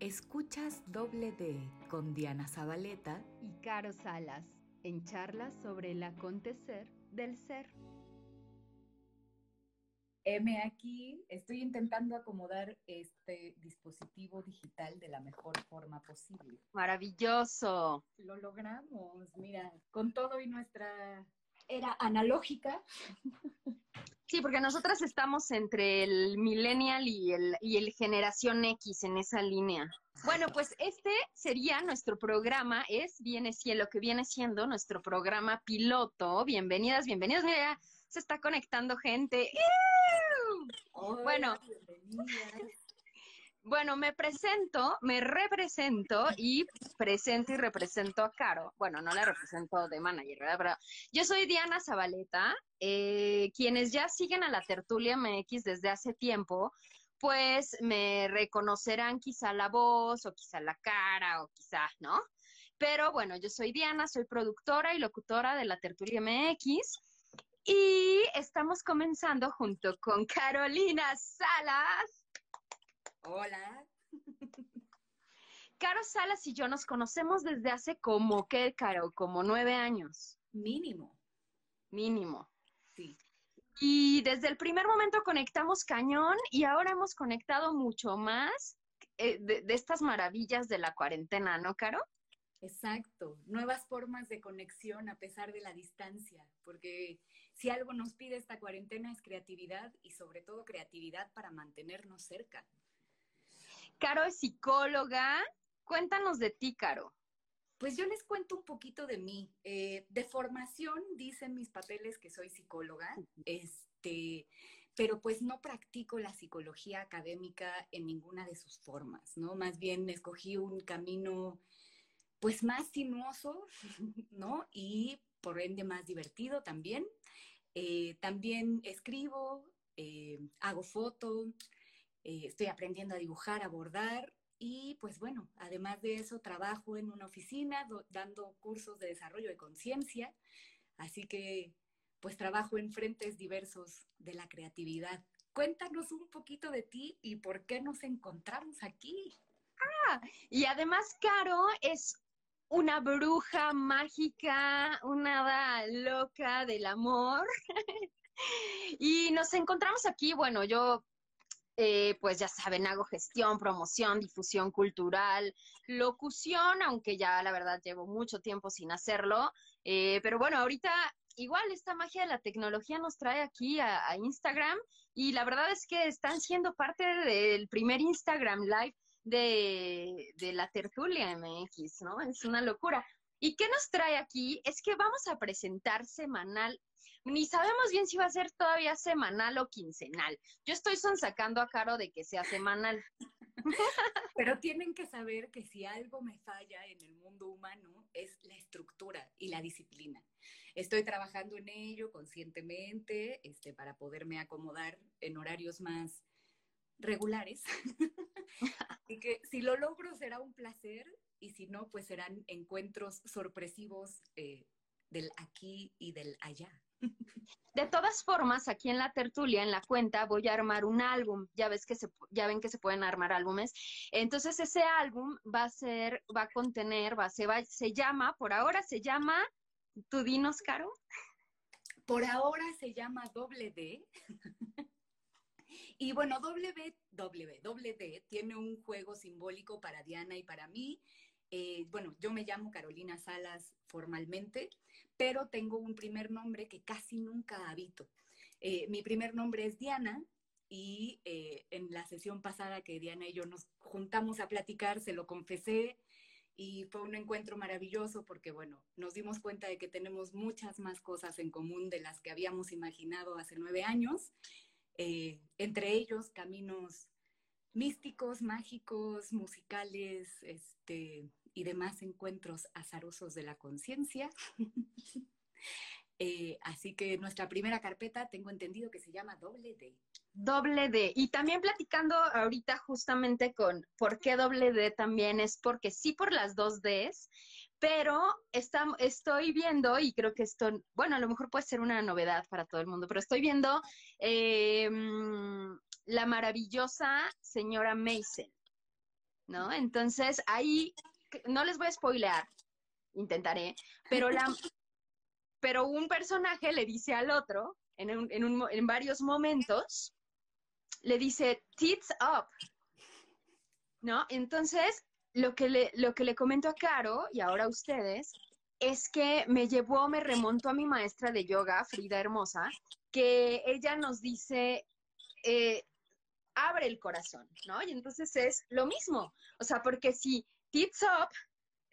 Escuchas Doble D con Diana Zabaleta y Caro Salas en charlas sobre el acontecer del ser. M aquí, estoy intentando acomodar este dispositivo digital de la mejor forma posible. Maravilloso. Lo logramos, mira, con todo y nuestra era analógica. Sí, porque nosotras estamos entre el millennial y el, y el generación X en esa línea. Bueno, pues este sería nuestro programa, es Viene Cielo, que viene siendo nuestro programa piloto. Bienvenidas, bienvenidos. Mira, ya se está conectando gente. bueno, bueno, me presento, me represento y presento y represento a Caro. Bueno, no la represento de manager, ¿verdad? Pero yo soy Diana Zabaleta. Eh, quienes ya siguen a la tertulia MX desde hace tiempo, pues me reconocerán quizá la voz o quizá la cara o quizá, ¿no? Pero bueno, yo soy Diana, soy productora y locutora de la tertulia MX. Y estamos comenzando junto con Carolina Salas. Hola. Caro Salas y yo nos conocemos desde hace como, ¿qué, Caro? Como nueve años. Mínimo. Mínimo. Sí. Y desde el primer momento conectamos cañón y ahora hemos conectado mucho más eh, de, de, estas maravillas de la cuarentena, ¿no, Caro? Exacto, nuevas formas de conexión a pesar de la distancia, porque si algo nos pide esta cuarentena es creatividad y sobre todo creatividad para mantenernos cerca. Caro es psicóloga. Cuéntanos de ti, Caro. Pues yo les cuento un poquito de mí. Eh, de formación dicen mis papeles que soy psicóloga, este, pero pues no practico la psicología académica en ninguna de sus formas, ¿no? Más bien escogí un camino pues más sinuoso, ¿no? Y por ende más divertido también. Eh, también escribo, eh, hago foto, eh, estoy aprendiendo a dibujar, a bordar y pues bueno, además de eso trabajo en una oficina dando cursos de desarrollo de conciencia, así que pues trabajo en frentes diversos de la creatividad. Cuéntanos un poquito de ti y por qué nos encontramos aquí. Ah, y además Caro es una bruja mágica, una loca del amor. y nos encontramos aquí, bueno, yo eh, pues ya saben, hago gestión, promoción, difusión cultural, locución, aunque ya la verdad llevo mucho tiempo sin hacerlo. Eh, pero bueno, ahorita igual esta magia de la tecnología nos trae aquí a, Instagram y la verdad es que están siendo parte del primer Instagram Live de, de la tertulia MX, ¿no? Es una locura. ¿Y qué nos trae aquí? Es que vamos a presentar semanal ni sabemos bien si va a ser todavía semanal o quincenal. Yo estoy sacando a Caro de que sea semanal. Pero tienen que saber que si algo me falla en el mundo humano es la estructura y la disciplina. Estoy trabajando en ello conscientemente este, para poderme acomodar en horarios más regulares. y que si lo logro será un placer y si no, pues serán encuentros sorpresivos eh, del aquí y del allá. De todas formas, aquí en la tertulia, en la cuenta, voy a armar un álbum. Ya ves que ya ven que se pueden armar álbumes. Entonces ese álbum va a ser, va a contener, va, se llama, por ahora se llama, ¿tú dinos, Caro? Por ahora se llama Doble D. y bueno, doble D tiene un juego simbólico para Diana y para mí eh, bueno, yo me llamo Carolina Salas formalmente, pero tengo un primer nombre que casi nunca habito. Eh, mi primer nombre es Diana y eh, en la sesión pasada que Diana y yo nos juntamos a platicar, se lo confesé y fue un encuentro maravilloso porque, bueno, nos dimos cuenta de que tenemos muchas más cosas en común de las que habíamos imaginado hace nueve años, entre ellos caminos místicos, mágicos, musicales, este, y demás encuentros azarosos de la conciencia. eh, así que nuestra primera carpeta tengo entendido que se llama Doble D. Doble D. Y también platicando ahorita justamente con por qué doble D también es porque sí por las dos Ds, pero está, estoy viendo, y creo que esto, bueno, a lo mejor puede ser una novedad para todo el mundo, pero estoy viendo eh, la maravillosa señora Mason. ¿no? Entonces ahí, no les voy a spoilear, intentaré, pero, la, pero un personaje le dice al otro, en, en, en varios momentos, le dice, tits up, ¿no? Entonces, lo que, le, lo que le comento a Caro y ahora a ustedes es que me llevó, me remontó a mi maestra de yoga, Frida Hermosa, que ella nos dice, eh, abre el corazón, ¿no? Y entonces es lo mismo, o sea, porque si tits up,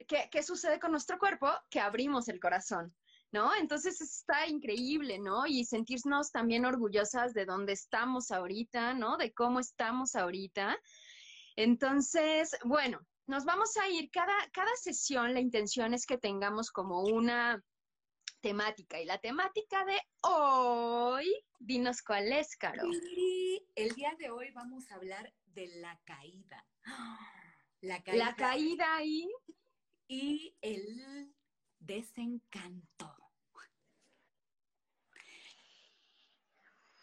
¿qué, ¿qué sucede con nuestro cuerpo? Que abrimos el corazón. ¿no? Entonces está increíble, ¿no? Y sentirnos también orgullosas de dónde estamos ahorita, ¿no? De cómo estamos ahorita. Entonces, bueno, nos vamos a ir, cada, cada sesión la intención es que tengamos como una temática. Y la temática de hoy, dinos cuál es, Caro. El día de hoy vamos a hablar de la caída. La caída. La caída y... Y el desencanto.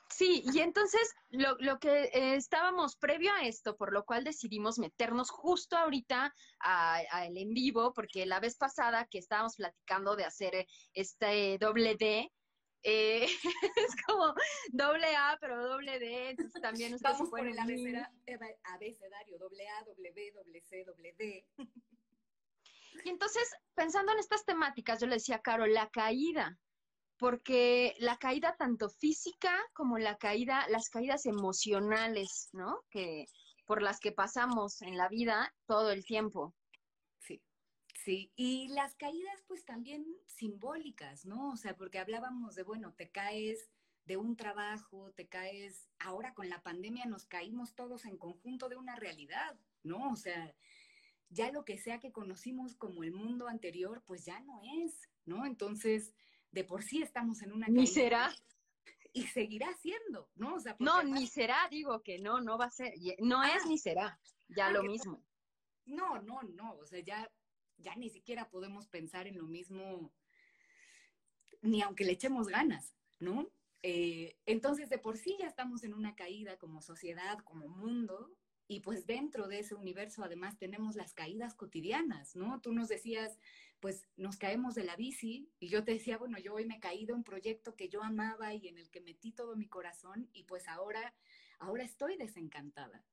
Sí, y entonces lo, lo que eh, estábamos previo a esto, por lo cual decidimos meternos justo ahorita a, el en vivo, porque la vez pasada que estábamos platicando de hacer este doble D, eh, es como doble A, pero doble D, entonces también Vamos por el abecedario, doble A, doble B, doble C, doble D. Y entonces, pensando en estas temáticas, yo le decía a Caro, la caída, porque la caída tanto física como la caída, las caídas emocionales, ¿no? Que por las que pasamos en la vida todo el tiempo. Sí. Y las caídas, pues también simbólicas, ¿no? O sea, porque hablábamos de, bueno, te caes de un trabajo, te caes, ahora con la pandemia nos caímos todos en conjunto de una realidad, ¿no? O sea, ya lo que sea que conocimos como el mundo anterior, pues ya no es, ¿no? Entonces, de por sí estamos en una Ni será. Y seguirá siendo, ¿no? no, ni será, digo que no, no va a ser, no es ah. ni será, ya lo mismo. No, no, no, o sea, ya, ya ni siquiera podemos pensar en lo mismo, ni aunque le echemos ganas, ¿no? Eh, entonces, de por sí ya estamos en una caída como sociedad, como mundo, y pues dentro de ese universo además tenemos las caídas cotidianas, ¿no? Tú nos decías, pues nos caemos de la bici y yo te decía, bueno, yo hoy me caí de un proyecto que yo amaba y en el que metí todo mi corazón y pues ahora, ahora estoy desencantada,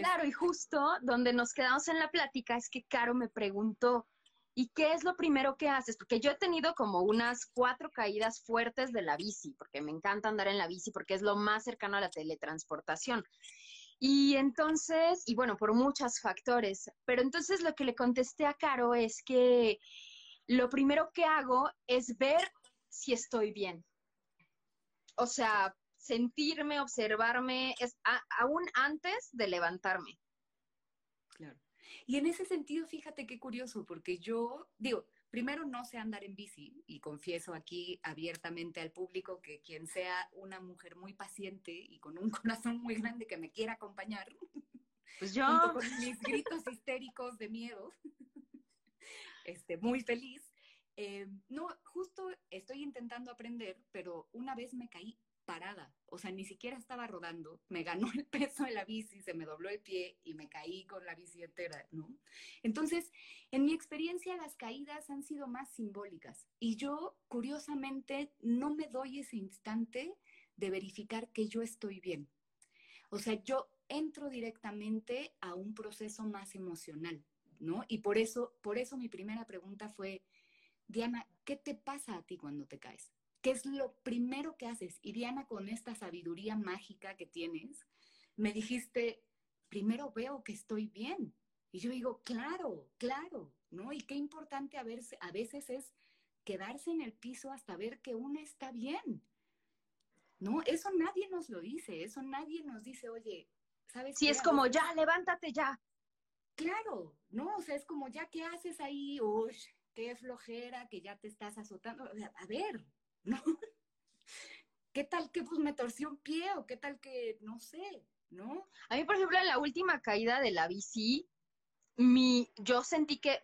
Claro, y justo donde nos quedamos en la plática es que Caro me preguntó, ¿y qué es lo primero que haces? Porque yo he tenido como unas cuatro caídas fuertes de la bici, porque me encanta andar en la bici, porque es lo más cercano a la teletransportación. Y entonces, y bueno, por muchos factores, pero entonces lo que le contesté a Caro es que lo primero que hago es ver si estoy bien. O sea, sentirme, observarme, es aún antes de levantarme. Claro. Y en ese sentido, fíjate qué curioso, porque yo digo, primero no sé andar en bici y confieso aquí abiertamente al público que quien sea una mujer muy paciente y con un corazón muy grande que me quiera acompañar, pues yo junto con mis gritos histéricos de miedo, este, muy feliz. Eh, no, justo estoy intentando aprender, pero una vez me caí parada, o sea, ni siquiera estaba rodando, me ganó el peso de la bici, se me dobló el pie y me caí con la bici entera, ¿no? Entonces, en mi experiencia las caídas han sido más simbólicas y yo, curiosamente, no me doy ese instante de verificar que yo estoy bien. O sea, yo entro directamente a un proceso más emocional, ¿no? Y por eso, por eso mi primera pregunta fue, Diana, ¿qué te pasa a ti cuando te caes? ¿Qué es lo primero que haces? Y Diana, con esta sabiduría mágica que tienes, me dijiste, primero veo que estoy bien. Y yo digo, claro, claro, ¿no? Y qué importante a, veces, a veces es quedarse en el piso hasta ver que uno está bien. ¿No? Eso nadie nos lo dice, eso nadie nos dice, oye, ¿sabes? Si es como, ya, levántate ya. Claro, ¿no? O sea, es como, ya, ¿qué haces ahí? Uy, qué flojera, que ya te estás azotando. a ver, ¿no? ¿Qué tal que pues me torció un pie o qué tal que, no sé, ¿no? A mí, por ejemplo, en la última caída de la bici, mi, yo sentí que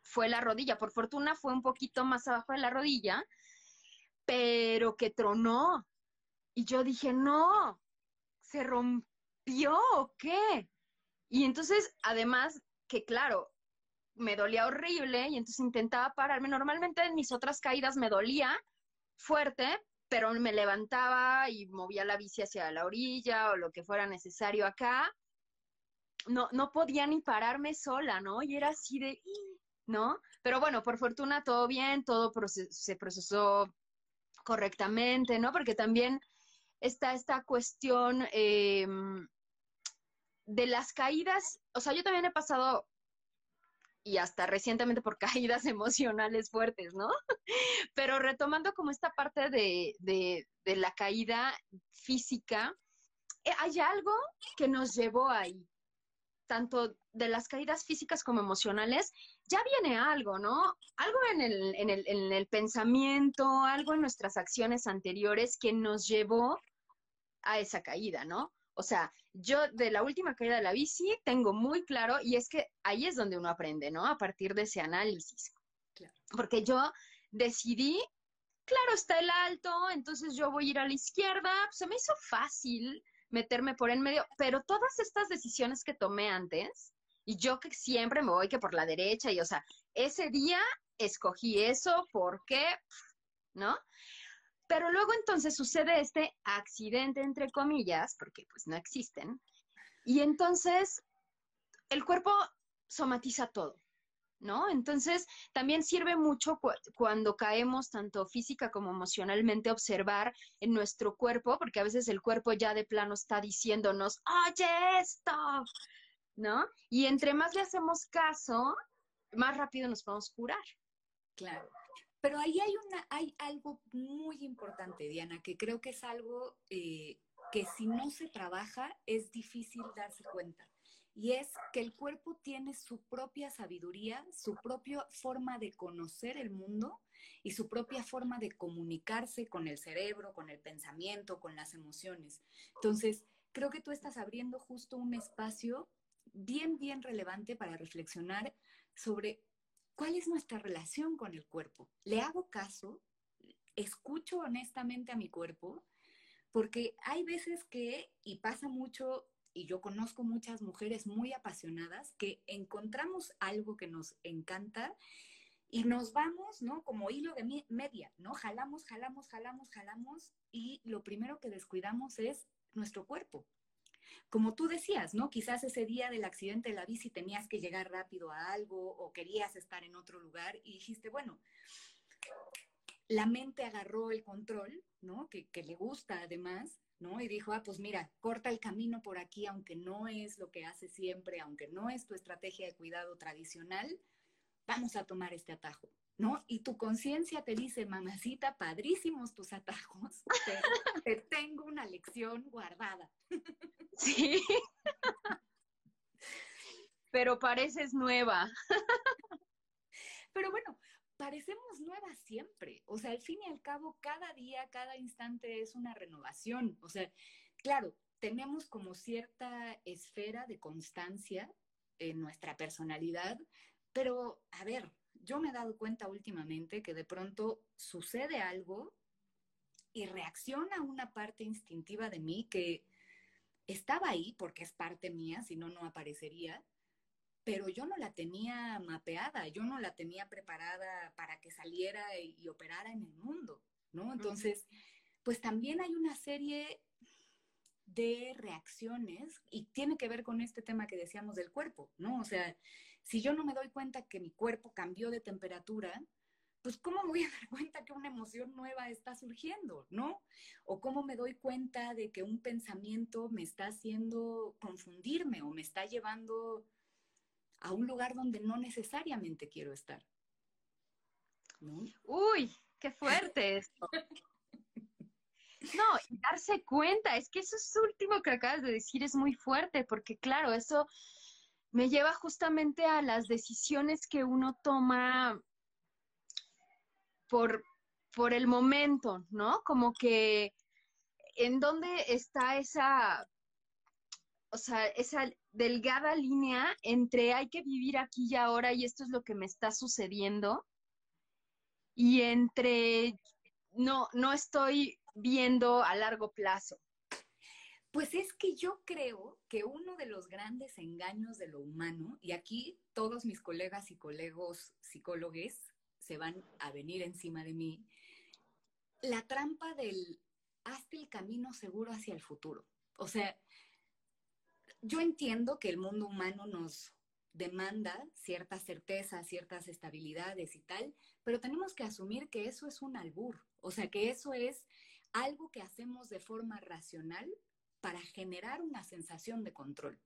fue la rodilla. Por fortuna fue un poquito más abajo de la rodilla, pero que tronó. Y yo dije, no, ¿se rompió o qué? Y entonces, además, que claro, me dolía horrible y entonces intentaba pararme. Normalmente en mis otras caídas me dolía fuerte, pero me levantaba y movía la bici hacia la orilla o lo que fuera necesario acá. No, no podía ni pararme sola, ¿no? Y era así de, ¿no? Pero bueno, por fortuna todo bien, todo se procesó correctamente, ¿no? Porque también está esta cuestión em, de las caídas, o sea, yo también he pasado y hasta recientemente por caídas emocionales fuertes, ¿no? Pero retomando como esta parte de, de, la caída física, eh, hay algo que nos llevó ahí, tanto de las caídas físicas como emocionales, ya viene algo, ¿no? Algo en el, en el, en el pensamiento, algo en nuestras acciones anteriores que nos llevó a esa caída, ¿no? O sea, yo de la última caída de la bici tengo muy claro, y es que ahí es donde uno aprende, ¿no? A partir de ese análisis. Porque yo decidí, claro, está el alto, entonces yo voy a ir a la izquierda, se me hizo fácil meterme por en medio, pero todas estas decisiones que tomé antes, y yo que siempre me voy que por la derecha, y o sea, ese día escogí eso porque, ¿no? Pero luego entonces sucede este accidente, entre comillas, porque pues no existen, y entonces el cuerpo somatiza todo, ¿no? Entonces también sirve mucho cuando caemos tanto física como emocionalmente observar en nuestro cuerpo, porque a veces el cuerpo ya de plano está diciéndonos, oye esto, ¿no? Y entre más le hacemos caso, más rápido nos podemos curar. Claro. Pero ahí hay, una, hay algo muy importante, Diana, que creo que es algo eh, que si no se trabaja es difícil darse cuenta. Y es que el cuerpo tiene su propia sabiduría, su propia forma de conocer el mundo y su propia forma de comunicarse con el cerebro, con el pensamiento, con las emociones. Entonces, creo que tú estás abriendo justo un espacio bien, bien relevante para reflexionar sobre ¿Cuál es nuestra relación con el cuerpo? ¿Le hago caso? ¿Escucho honestamente a mi cuerpo? Porque hay veces que, y pasa mucho, y yo conozco muchas mujeres muy apasionadas, que encontramos algo que nos encanta y nos vamos, ¿no? Como hilo de media, ¿no? Jalamos, jalamos, jalamos, jalamos y lo primero que descuidamos es nuestro cuerpo como tú decías, ¿no? Quizás ese día del accidente de la bici tenías que llegar rápido a algo o querías estar en otro lugar y dijiste, bueno, la mente agarró el control, ¿no? Que, le gusta además, ¿no? Y dijo, ah, pues mira, corta el camino por aquí, aunque no es lo que hace siempre, aunque no es tu estrategia de cuidado tradicional, vamos a tomar este atajo, ¿no? Y tu conciencia te dice, mamacita, padrísimos tus atajos, te tengo una lección guardada. Sí. pero pareces nueva. Pero bueno, parecemos nuevas siempre. O sea, al fin y al cabo, cada día, cada instante es una renovación. O sea, claro, tenemos como cierta esfera de constancia en nuestra personalidad, pero a ver, yo me he dado cuenta últimamente que de pronto sucede algo y reacciona una parte instintiva de mí que estaba ahí porque es parte mía, si no, no aparecería, pero yo no la tenía mapeada, yo no la tenía preparada para que saliera y, operara en el mundo, ¿no? Entonces, pues también hay una serie de reacciones y tiene que ver con este tema que decíamos del cuerpo, ¿no? O sea, si yo no me doy cuenta que mi cuerpo cambió de temperatura, pues ¿cómo me voy a dar cuenta que una emoción nueva está surgiendo, no? O cómo me doy cuenta de que un pensamiento me está haciendo confundirme o me está llevando a un lugar donde no necesariamente quiero estar. Uy, qué fuerte esto. No, darse cuenta, es que eso es último que acabas de decir es muy fuerte, porque claro, eso me lleva justamente a las decisiones que uno toma por, por el momento, ¿no? Como que en dónde está esa, o sea, esa delgada línea entre hay que vivir aquí y ahora y esto es lo que me está sucediendo y entre no, no estoy viendo a largo plazo. Pues es que yo creo que uno de los grandes engaños de lo humano, y aquí todos mis colegas y colegos psicólogos se van a venir encima de mí, la trampa del hazte el camino seguro hacia el futuro. O sea, yo entiendo que el mundo humano nos demanda ciertas certezas, ciertas estabilidades y tal, pero tenemos que asumir que eso es un albur, o sea, que eso es algo que hacemos de forma racional para generar una sensación de control,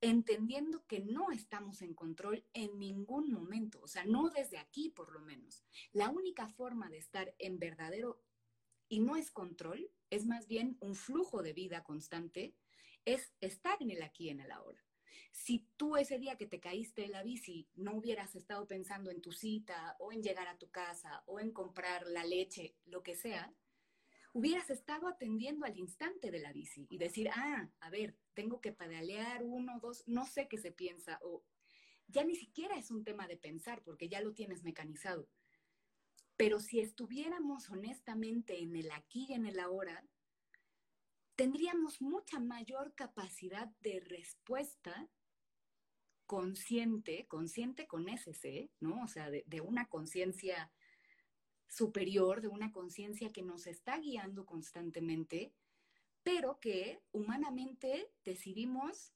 entendiendo que no estamos en control en ningún momento, o sea, no desde aquí por lo menos. La única forma de estar en verdadero, y no es control, es más bien un flujo de vida constante, es estar en el aquí y en el ahora. Si tú ese día que te caíste de la bici no hubieras estado pensando en tu cita o en llegar a tu casa o en comprar la leche, lo que sea, hubieras estado atendiendo al instante de la bici y decir, ah, a ver, tengo que pedalear uno, dos, no sé qué se piensa, o ya ni siquiera es un tema de pensar porque ya lo tienes mecanizado. Pero si estuviéramos honestamente en el aquí y en el ahora, tendríamos mucha mayor capacidad de respuesta consciente, consciente con ese, ¿no? O sea, de, de una conciencia superior, de una conciencia que nos está guiando constantemente, pero que humanamente decidimos,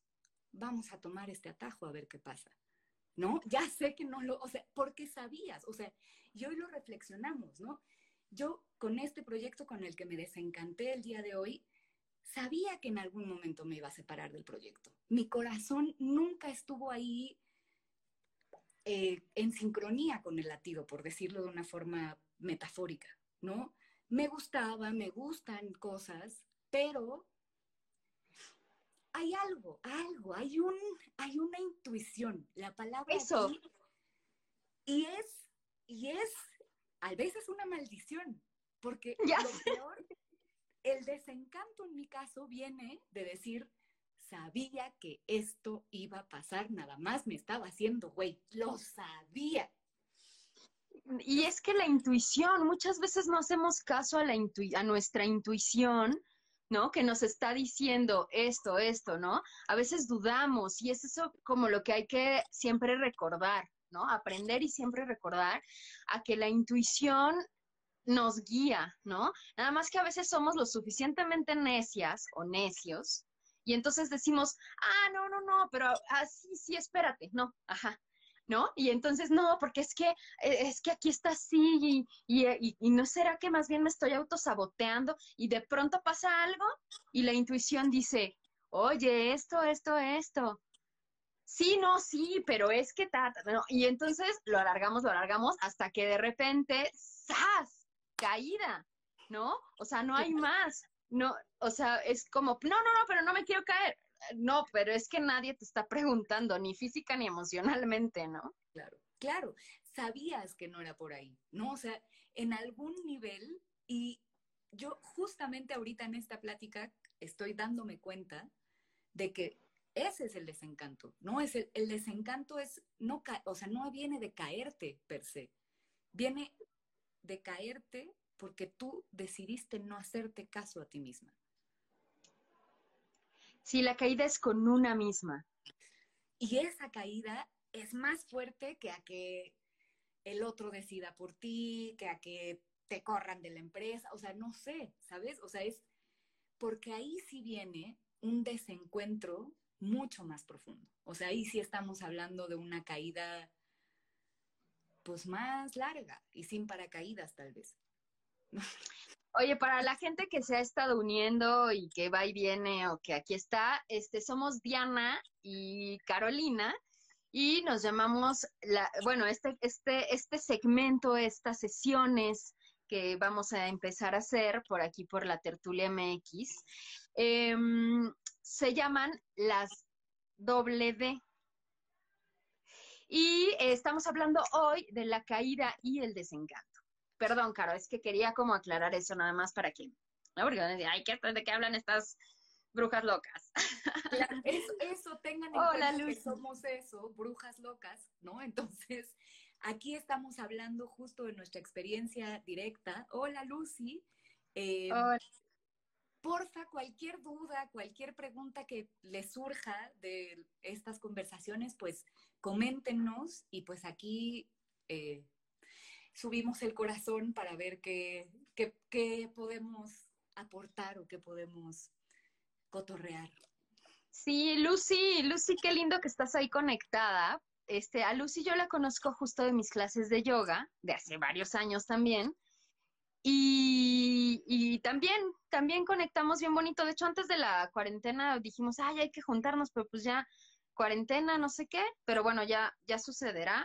vamos a tomar este atajo a ver qué pasa. ¿No? Ya sé que no lo, o sea, porque sabías, o sea, y hoy lo reflexionamos, ¿no? Yo con este proyecto con el que me desencanté el día de hoy, sabía que en algún momento me iba a separar del proyecto. Mi corazón nunca estuvo ahí eh, en sincronía con el latido, por decirlo de una forma metafórica, ¿no? Me gustaba, me gustan cosas, pero hay algo, algo, hay un, hay una intuición, la palabra Eso. y es, y es, a veces una maldición, porque ya. lo peor, el desencanto en mi caso viene de decir, sabía que esto iba a pasar, nada más me estaba haciendo, güey, lo sabía. Y es que la intuición, muchas veces no hacemos caso a, la intu a nuestra intuición, ¿no? Que nos está diciendo esto, esto, ¿no? A veces dudamos y es eso como lo que hay que siempre recordar, ¿no? Aprender y siempre recordar a que la intuición nos guía, ¿no? Nada más que a veces somos lo suficientemente necias o necios y entonces decimos, ah, no, no, no, pero así, sí, espérate, no, ajá, ¿no? Y entonces, no, porque es que, eh, es que aquí está así y, y, y, no será que más bien me estoy autosaboteando y de pronto pasa algo y la intuición dice, oye, esto, esto, esto. Sí, no, sí, pero es que ta, no. Y entonces lo alargamos, lo alargamos hasta que de repente, ¡zas! Caída, ¿no? O sea, no hay más. No, o sea, es como, no, no, no, pero no me quiero caer no, pero es que nadie te está preguntando, ni física ni emocionalmente, ¿no? Claro, claro, sabías que no era por ahí, ¿no? O sea, en algún nivel, y yo justamente ahorita en esta plática estoy dándome cuenta de que ese es el desencanto, ¿no? Es el, el desencanto es, no, o sea, no viene de caerte per se, viene de caerte porque tú decidiste no hacerte caso a ti misma. Sí, la caída es con una misma. Y esa caída es más fuerte que a que el otro decida por ti, que a que te corran de la empresa, o sea, no sé, ¿sabes? O sea, es porque ahí sí viene un desencuentro mucho más profundo. O sea, ahí sí estamos hablando de una caída pues más larga y sin paracaídas tal vez. Oye, para la gente que se ha estado uniendo y que va y viene o que aquí está, este, somos Diana y Carolina y nos llamamos, la, bueno, este, este, este segmento, estas sesiones que vamos a empezar a hacer por aquí por la Tertulia MX, em, se llaman las doble D. Y estamos hablando hoy de la caída y el desencanto. Perdón, Caro, es que quería como aclarar eso nada más para que, ¿no? Porque decir, ay, ¿de qué hablan estas brujas locas? eso, eso, tengan en Hola, cuenta que somos eso, brujas locas, ¿no? Entonces, aquí estamos hablando justo de nuestra experiencia directa. Hola, Lucy. Eh, Hola. porfa, cualquier duda, cualquier pregunta que les surja de estas conversaciones, pues coméntenos y pues aquí eh, subimos el corazón para ver qué, qué, podemos aportar o qué podemos cotorrear. Sí, Lucy, Lucy, qué lindo que estás ahí conectada. Este, a Lucy yo la conozco justo de mis clases de yoga, de hace varios años también. Y, y, también, también conectamos bien bonito. De hecho, antes de la cuarentena dijimos, ay, hay que juntarnos, pero pues ya cuarentena, no sé qué. Pero bueno, ya, ya sucederá.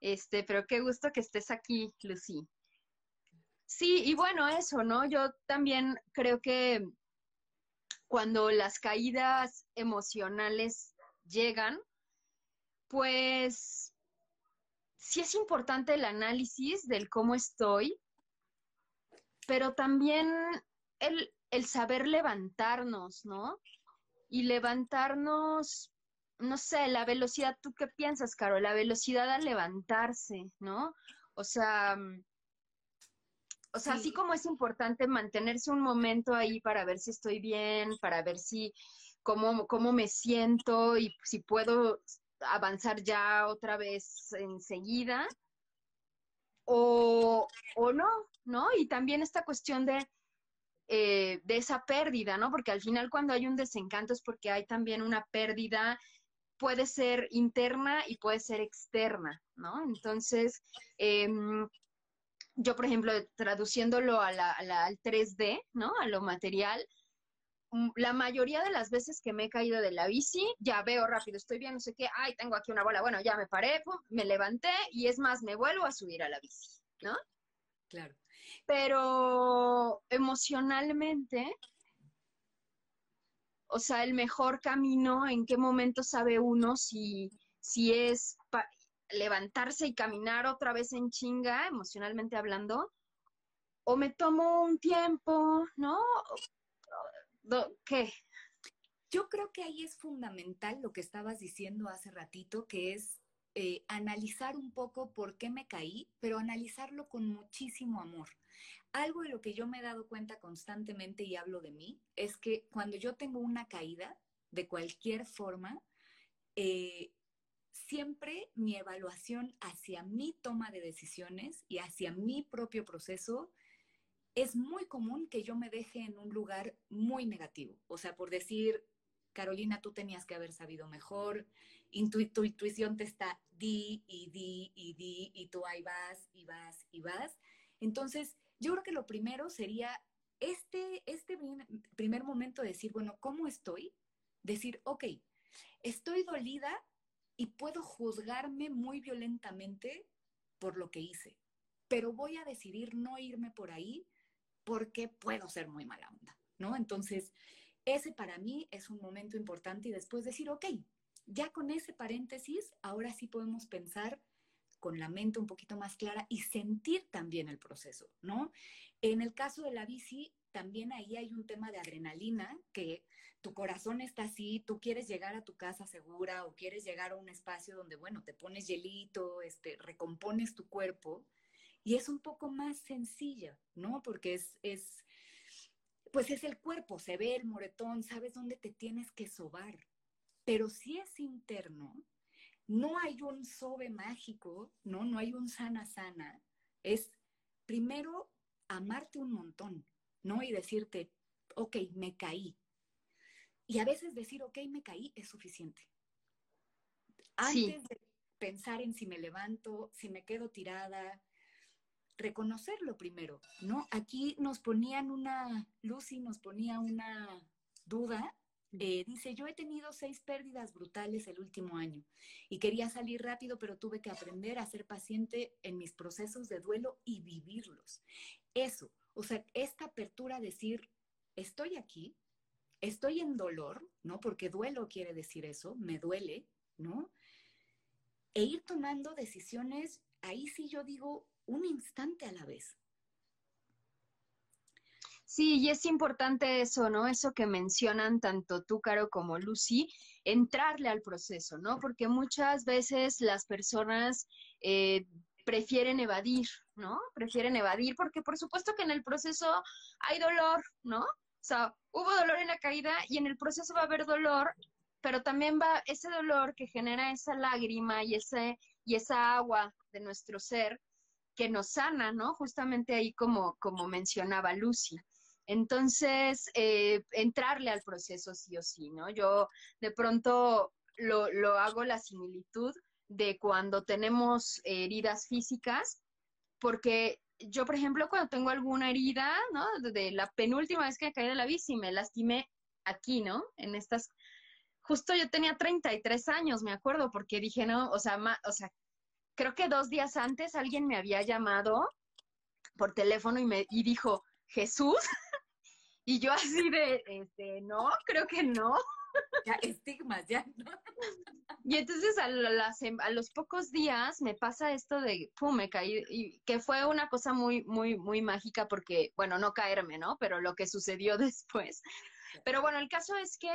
Este, pero qué gusto que estés aquí, Lucy. Sí, y bueno, eso, ¿no? Yo también creo que cuando las caídas emocionales llegan, pues sí es importante el análisis del cómo estoy, pero también el, el saber levantarnos, ¿no? Y levantarnos no sé, la velocidad, ¿tú qué piensas, Caro? La velocidad al levantarse, ¿no? O sea, mm, o sea, así como es importante mantenerse un momento ahí para ver si estoy bien, para ver si cómo, cómo me siento y si puedo avanzar ya otra vez enseguida, o, o no, ¿no? Y también esta cuestión de, eh, de esa pérdida, ¿no? Porque al final cuando hay un desencanto es porque hay también una pérdida puede ser interna y puede ser externa, ¿no? Entonces, em, yo, por ejemplo, traduciéndolo a la, al 3D, ¿no? A lo material, mm, la mayoría de las veces que me he caído de la bici, ya veo rápido, estoy bien, no sé qué, ay, tengo aquí una bola, bueno, ya me paré, me levanté y es más, me vuelvo a subir a la bici, ¿no? Claro. Pero emocionalmente, o sea, el mejor camino, en qué momento sabe uno si, si es levantarse y caminar otra vez en chinga, emocionalmente hablando, o me tomo un tiempo, ¿no? ¿Qué? Yo creo que ahí es fundamental lo que estabas diciendo hace ratito, que es eh, analizar un poco por qué me caí, pero analizarlo con muchísimo amor. Algo de lo que yo me he dado cuenta constantemente y hablo de mí es que cuando yo tengo una caída de cualquier forma, eh, siempre mi evaluación hacia mi toma de decisiones y hacia mi propio proceso es muy común que yo me deje en un lugar muy negativo. O sea, por decir, Carolina, tú tenías que haber sabido mejor, tu intuición te está di y di y di y tú ahí vas y vas y vas. Entonces, yo creo que lo primero sería este, este primer momento de decir, bueno, ¿cómo estoy? Decir, ok, estoy dolida y puedo juzgarme muy violentamente por lo que hice, pero voy a decidir no irme por ahí porque puedo ser muy mala onda, ¿no? Entonces, ese para mí es un momento importante y después decir, ok, ya con ese paréntesis, ahora sí podemos pensar con la mente un poquito más clara y sentir también el proceso, ¿no? En el caso de la bici, también ahí hay un tema de adrenalina, que tu corazón está así, tú quieres llegar a tu casa segura o quieres llegar a un espacio donde, bueno, te pones hielito, este, recompones tu cuerpo y es un poco más sencilla, ¿no? Porque es, es, pues es el cuerpo, se ve el moretón, sabes dónde te tienes que sobar, pero si es interno, no hay un sobe mágico, ¿no? No hay un sana sana. Es primero amarte un montón, ¿no? Y decirte, ok, me caí. Y a veces decir, ok, me caí es suficiente. Antes de pensar en si me levanto, si me quedo tirada, reconocerlo primero, ¿no? Aquí nos ponían una, Lucy nos ponía una duda eh, dice, yo he tenido seis pérdidas brutales el último año y quería salir rápido, pero tuve que aprender a ser paciente en mis procesos de duelo y vivirlos. Eso, o sea, esta apertura a decir, estoy aquí, estoy en dolor, ¿no? Porque duelo quiere decir eso, me duele, ¿no? E ir tomando decisiones, ahí sí yo digo, un instante a la vez. Sí, y es importante eso, ¿no? Eso que mencionan tanto tú, Caro, como Lucy, entrarle al proceso, ¿no? Porque muchas veces las personas eh, prefieren evadir, ¿no? Prefieren evadir porque por supuesto que en el proceso hay dolor, ¿no? sea, hubo dolor en la caída y en el proceso va a haber dolor, pero también va ese dolor que genera esa lágrima y, ese, y esa agua de nuestro ser que nos sana, ¿no? Justamente ahí como, como mencionaba Lucy. Entonces, eh, entrarle al proceso sí o sí, ¿no? Yo de pronto lo, lo hago la similitud de cuando tenemos heridas físicas, porque yo, por ejemplo, cuando tengo alguna herida, ¿no? De la penúltima vez que caí de la bici, me lastimé aquí, ¿no? En estas, justo yo tenía 33 años, me acuerdo, porque dije, no, o sea, o sea, creo que dos días antes alguien me había llamado por teléfono y me y dijo, Jesús, y yo así de, este, no, creo que no. Ya, estigmas, ya, ¿no? Y entonces a, a, los pocos días me pasa esto de, pum, me caí, y que fue una cosa muy, muy, muy mágica porque, bueno, no caerme, ¿no? Pero lo que sucedió después. Pero bueno, el caso es que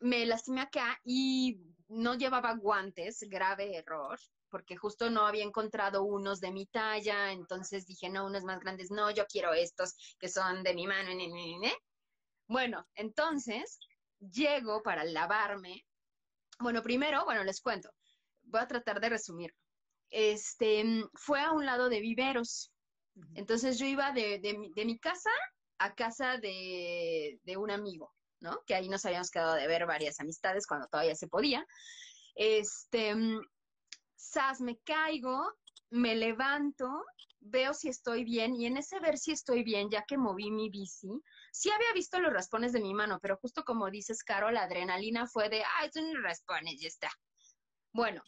me lastimé acá y no llevaba guantes, grave error, porque justo no había encontrado unos de mi talla, entonces dije, no, unos más grandes, no, yo quiero estos que son de mi mano, Bueno, entonces llego para lavarme. Bueno, primero, bueno, les cuento, voy a tratar de resumir. Este, fue a un lado de viveros. Entonces yo iba de, de, mi casa a casa de, de, un amigo, ¿no? Que ahí nos habíamos quedado de ver varias amistades cuando todavía se podía. Este, sas, me caigo, me levanto, veo si estoy bien y en ese ver si estoy bien, ya que moví mi bici, sí había visto los raspones de mi mano, pero justo como dices, Caro, la adrenalina fue de, ay, son los raspones, ya está. Bueno,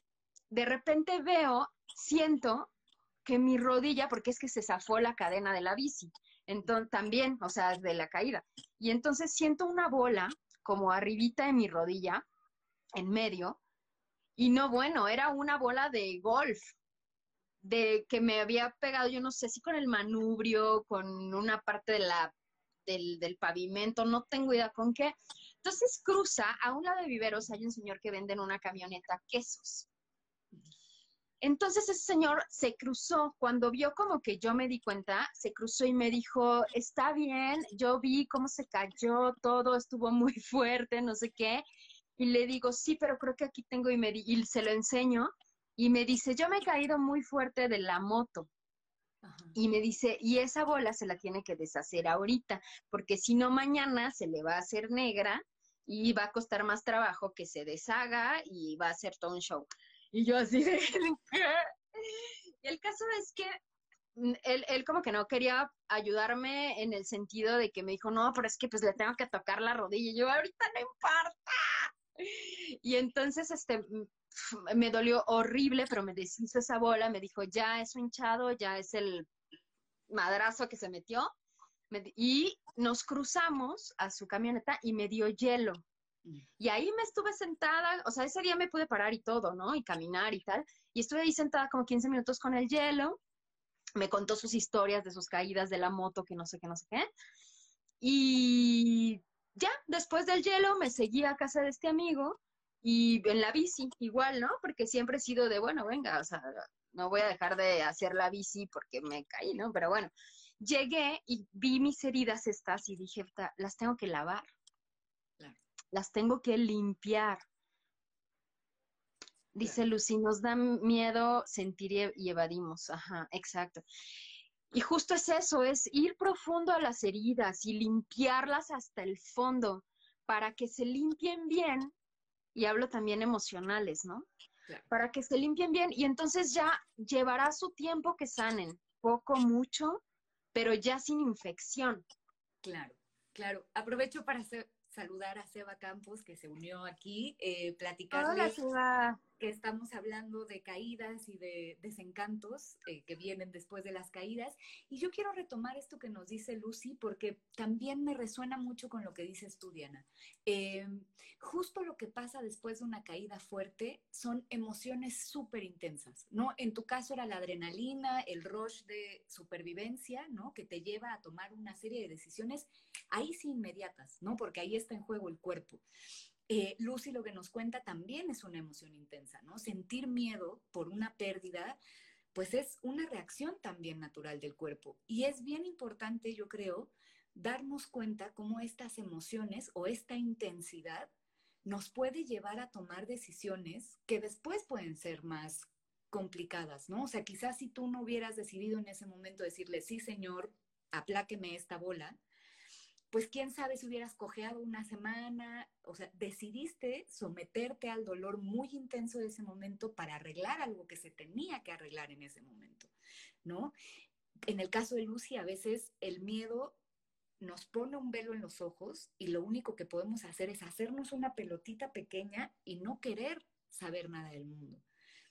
de repente veo, siento que mi rodilla, porque es que se zafó la cadena de la bici, entonces también, o sea, de la caída. Y entonces siento una bola como arribita de mi rodilla, en medio, y no, bueno, era una bola de golf, de que me había pegado, yo no sé si con el manubrio, con una parte de la, del, del pavimento, no tengo idea con qué. Entonces cruza, a un lado de Viveros hay un señor que vende en una camioneta quesos. Entonces ese señor se cruzó, cuando vio como que yo me di cuenta, se cruzó y me dijo, está bien, yo vi cómo se cayó, todo estuvo muy fuerte, no sé qué, y le digo, sí, pero creo que aquí tengo y, me y se lo enseño y me dice, yo me he caído muy fuerte de la moto. Y me dice, y esa bola se la tiene que deshacer ahorita, porque si no mañana se le va a hacer negra y va a costar más trabajo que se deshaga y va a ser todo un show. Y yo así de, Y el caso es que mm, él, él, como que no quería ayudarme en el sentido de que me dijo, no, pero es que pues le tengo que tocar la rodilla. Y yo, ahorita no importa. Y entonces, este, me dolió horrible, pero me deshizo esa bola, me dijo, ya es hinchado, ya es el madrazo que se metió. y nos cruzamos a su camioneta y me dio hielo. Y ahí me estuve sentada, o sea, ese día me pude parar y todo, ¿no? Y caminar y tal. Y estuve ahí sentada como 15 minutos con el hielo. Me contó sus historias de sus caídas de la moto, que no sé qué, no sé qué. Y ya, después del hielo me seguí a casa de este amigo y en la bici, igual, ¿no? Porque siempre he sido de, bueno, venga, o sea, no voy a dejar de hacer la bici porque me caí, ¿no? Pero bueno, llegué y vi mis heridas estas y dije, las tengo que lavar, las tengo que limpiar. Dice Lucy, nos da miedo sentir y evadimos. Ajá, exacto. Y justo es eso, es ir profundo a las heridas y limpiarlas hasta el fondo para que se limpien bien, y hablo también emocionales, ¿no? Para que se limpien bien y entonces ya llevará su tiempo que sanen, poco, mucho, pero ya sin infección. Claro, claro. Aprovecho para saludar a Seba Campos que se unió aquí, eh. Hola, que estamos hablando de caídas y de desencantos eh, que vienen después de las caídas. Y yo quiero retomar esto que nos dice Lucy porque también me resuena mucho con lo que dices tú, Diana. Eh, justo lo que pasa después de una caída fuerte son emociones súper intensas, ¿no? En tu caso era la adrenalina, el rush de supervivencia, ¿no? Que te lleva a tomar una serie de decisiones ahí sí inmediatas, ¿no? Porque ahí está en juego el cuerpo. Eh, Lucy lo que nos cuenta también es una emoción intensa, ¿no? Sentir miedo por una pérdida, pues es una reacción también natural del cuerpo. Y es bien importante, yo creo, darnos cuenta cómo estas emociones o esta intensidad nos puede llevar a tomar decisiones que después pueden ser más complicadas, ¿no? O sea, quizás si tú no hubieras decidido en ese momento decirle, sí, señor, apláqueme esta bola, pues quién sabe si hubieras cojeado una semana, o sea, decidiste someterte al dolor muy intenso de ese momento para arreglar algo que se tenía que arreglar en ese momento, ¿no? En el caso de Lucy, a veces el miedo nos pone un velo en los ojos y lo único que podemos hacer es hacernos una pelotita pequeña y no querer saber nada del mundo,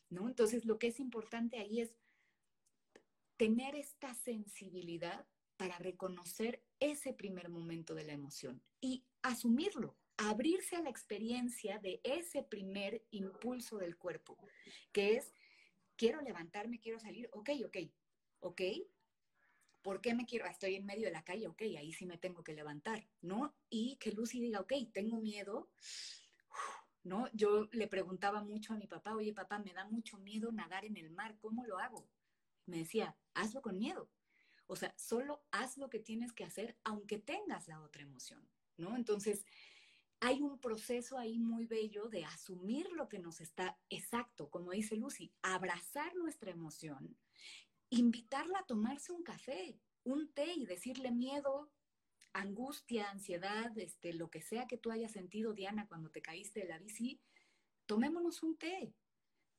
¿no? Entonces, lo que es importante ahí es tener esta sensibilidad para reconocer ese primer momento de la emoción y asumirlo, abrirse a la experiencia de ese primer impulso del cuerpo, que es, quiero levantarme, quiero salir, ok, ok, ok, ¿por qué me quiero? Estoy en medio de la calle, ok, ahí sí me tengo que levantar, ¿no? Y que Lucy diga, ok, tengo miedo, ¿no? Yo le preguntaba mucho a mi papá, oye papá, me da mucho miedo nadar en el mar, ¿cómo lo hago? Me decía, hazlo con miedo. O sea, solo haz lo que tienes que hacer aunque tengas la otra emoción, ¿no? Entonces, hay un proceso ahí muy bello de asumir lo que nos está exacto, como dice Lucy, abrazar nuestra emoción, invitarla a tomarse un café, un té y decirle miedo, angustia, ansiedad, este, lo que sea que tú hayas sentido, Diana, cuando te caíste de la bici, tomémonos un té,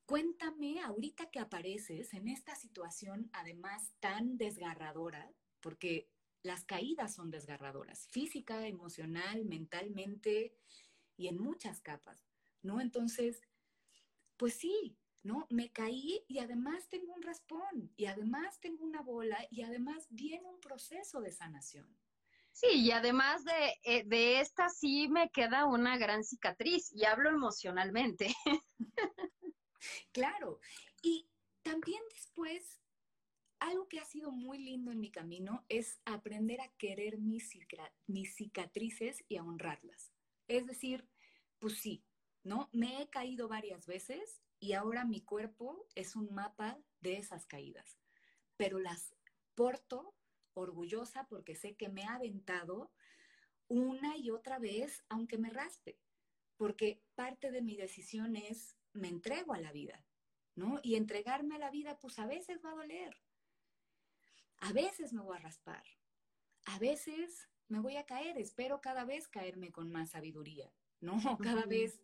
Cuéntame ahorita que apareces en esta situación, además tan desgarradora, porque las caídas son desgarradoras, física, emocional, mentalmente y en muchas capas, ¿no? Entonces, pues sí, ¿no? Me caí y además tengo un raspón y además tengo una bola y además viene un proceso de sanación. Sí, y además de, eh, de esta sí me queda una gran cicatriz y hablo emocionalmente. Claro. Y también después, algo que ha sido muy lindo en mi camino es aprender a querer mis, mis cicatrices y a honrarlas. Es decir, pues sí, ¿no? Me he caído varias veces y ahora mi cuerpo es un mapa de esas caídas, pero las porto orgullosa porque sé que me ha aventado una y otra vez, aunque me raspe, porque parte de mi decisión es me entrego a la vida, ¿no? Y entregarme a la vida, pues a veces va a doler, a veces me voy a raspar, a veces me voy a caer, espero cada vez caerme con más sabiduría, ¿no? Cada vez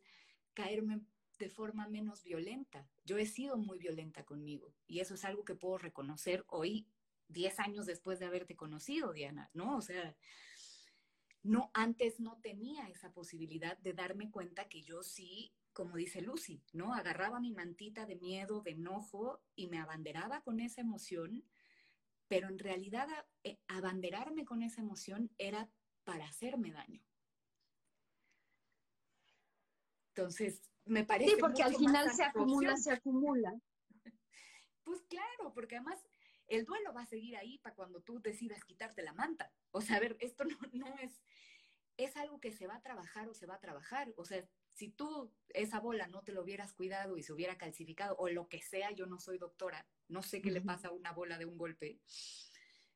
caerme de forma menos violenta. Yo he sido muy violenta conmigo y eso es algo que puedo reconocer hoy, 10 años después de haberte conocido, Diana, ¿no? O sea, no, antes no tenía esa posibilidad de darme cuenta que yo sí como dice Lucy, ¿no? Agarraba mi mantita de miedo, de enojo y me abanderaba con esa emoción, pero en realidad eh, abanderarme con esa emoción era para hacerme daño. Entonces, me parece... Sí, porque al final se acumula, se acumula. Pues claro, porque además el duelo va a seguir ahí para cuando tú decidas quitarte la manta. O sea, a ver, esto no, no es, es algo que se va a trabajar o se va a trabajar. O sea, si tú esa bola no te lo hubieras cuidado y se hubiera calcificado o lo que sea, yo no soy doctora, no sé qué le pasa a una bola de un golpe,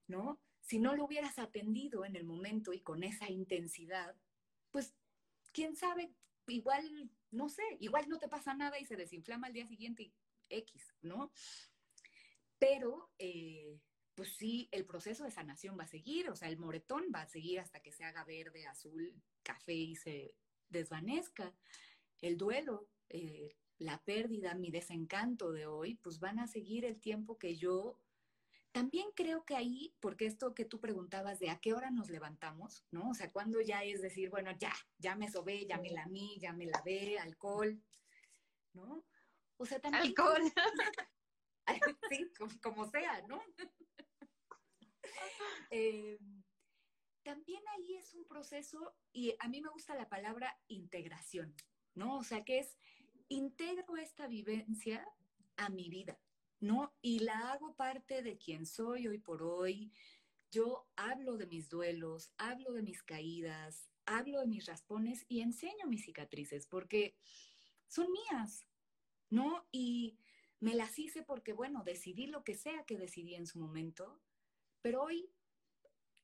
¿no? Si no lo hubieras atendido en el momento y con esa intensidad, pues quién sabe, igual, no sé, igual no te pasa nada y se desinflama al día siguiente y X, ¿no? Pero, eh, pues sí, el proceso de sanación va a seguir, o sea, el moretón va a seguir hasta que se haga verde, azul, café y se desvanezca. El duelo, eh, la pérdida, mi desencanto de hoy, pues van a seguir el tiempo que yo también creo que ahí, porque esto que tú preguntabas de a qué hora nos levantamos, ¿no? O sea, cuando ya es decir, bueno, ya, ya me sobé, ya me lamí, ya me lavé, alcohol, ¿no? O sea, también... Alcohol. sí, como, sea, ¿no? eh, también ahí es un proceso, y a mí me gusta la palabra integración, ¿no? O sea, que es, integro esta vivencia a mi vida, ¿no? Y la hago parte de quien soy hoy por hoy. Yo hablo de mis duelos, hablo de mis caídas, hablo de mis raspones y enseño mis cicatrices porque son mías, ¿no? Y me las hice porque, bueno, decidí lo que sea que decidí en su momento, pero hoy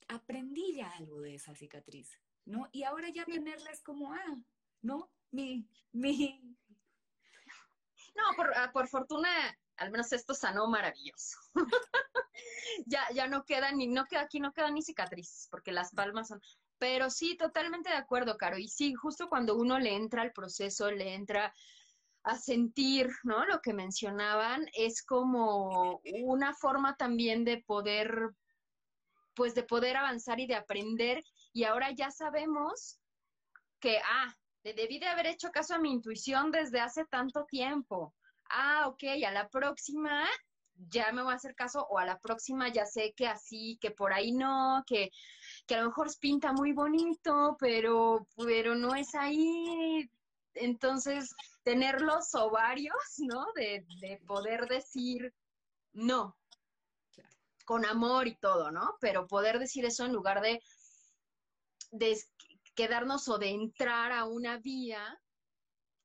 aprendí ya algo de esa cicatriz, ¿no? Y ahora ya tenerla es como, ah, ¿no? Mi, mi... No, por, ah, por fortuna, al menos esto sanó maravilloso. ya, ya no queda ni, no queda aquí, no queda ni cicatriz, porque las palmas son. Pero sí, totalmente de acuerdo, Caro. Y sí, justo cuando uno le entra al proceso, le entra a sentir, ¿no? Lo que mencionaban, es como una forma también de poder, pues de poder avanzar y de aprender. Y ahora ya sabemos que, ah, debí de haber hecho caso a mi intuición desde hace tanto tiempo. Ah, ok, a la próxima ya me voy a hacer caso o a la próxima ya sé que así, que por ahí no, que, que a lo mejor pinta muy bonito, pero, pero no es ahí. Entonces, tener los ovarios, ¿no? De, de poder decir no, con amor y todo, ¿no? Pero poder decir eso en lugar de, de quedarnos o de entrar a una vía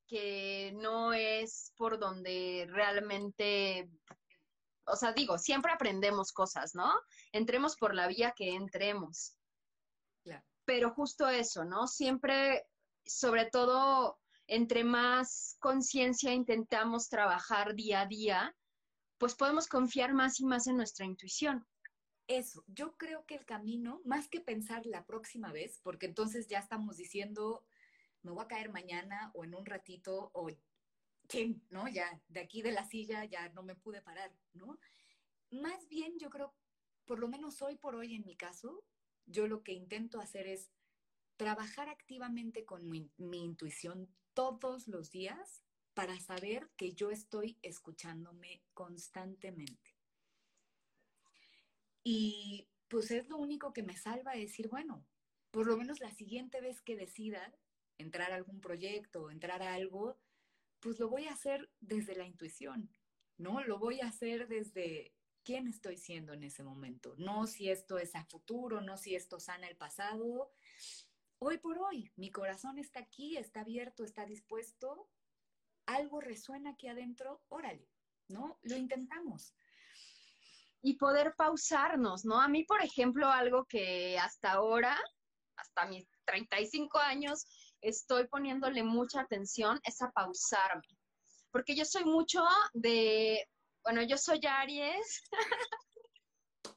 que no es por donde realmente o sea, digo, siempre aprendemos cosas, ¿no? Entremos por la vía que entremos. Pero justo eso, ¿no? Siempre, sobre todo, entre más conciencia intentamos trabajar día a día, pues podemos confiar más y más en nuestra intuición. Eso, yo creo que el camino, más que pensar la próxima vez, porque entonces ya estamos diciendo, me voy a caer mañana o en un ratito o ¿no? Ya de aquí de la silla ya no me pude parar, ¿no? Más bien yo creo, por lo menos hoy por hoy en mi caso, yo lo que intento hacer es trabajar activamente con mi, mi intuición todos los días para saber que yo estoy escuchándome constantemente. Y pues es lo único que me salva decir, bueno, por lo menos la siguiente vez que decida entrar a algún proyecto, entrar a algo, pues lo voy a hacer desde la intuición, ¿no? Lo voy a hacer desde quién estoy siendo en ese momento, no si esto es a futuro, no si esto sana el pasado. Hoy por hoy, mi corazón está aquí, está abierto, está dispuesto, algo resuena aquí adentro, órale, ¿no? Lo intentamos. Y poder pausarnos, ¿no? A mí, por ejemplo, algo que hasta ahora, hasta mis 35 años, estoy poniéndole mucha atención es a pausarme. Porque yo soy mucho de, bueno, yo soy Aries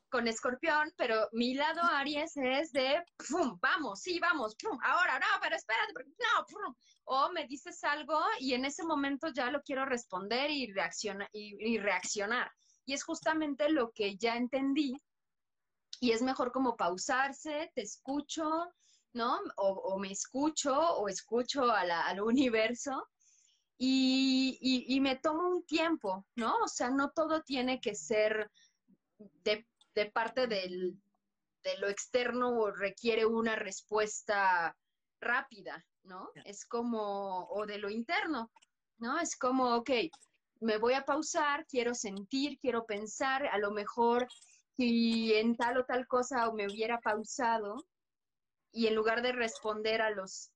con escorpión, pero mi lado Aries es de, pum, vamos, sí, vamos, pum, ahora, no, pero espérate, no, pum. O me dices algo y en ese momento ya lo quiero responder y, y reaccionar. Y es justamente lo que ya entendí. Y es mejor como pausarse, te escucho, ¿no? O, me escucho o escucho al universo y, me tomo un tiempo, ¿no? O sea, no todo tiene que ser de, parte del, de lo externo o requiere una respuesta rápida, ¿no? Es como, o de lo interno, ¿no? Es como, ok, me voy a pausar, quiero sentir, quiero pensar, a lo mejor si en tal o tal cosa me hubiera pausado, y en lugar de responder a los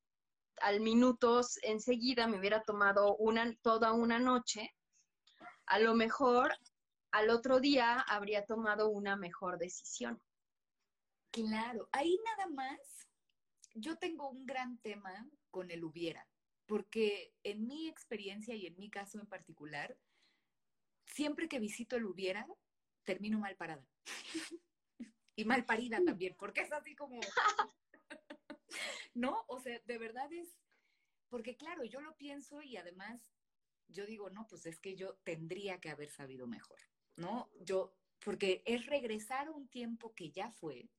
al minutos enseguida me hubiera tomado una toda una noche, a lo mejor al otro día habría tomado una mejor decisión. Claro, ahí nada más yo tengo un gran tema con el hubiera, porque en mi experiencia y en mi caso en particular, siempre que visito el hubiera, termino mal parada. y mal parida también, porque es así como, ¿no? O sea, de verdad es, porque claro, yo lo pienso y además yo digo, no, pues es que yo tendría que haber sabido mejor, ¿no? Yo, porque es regresar a un tiempo que ya fue,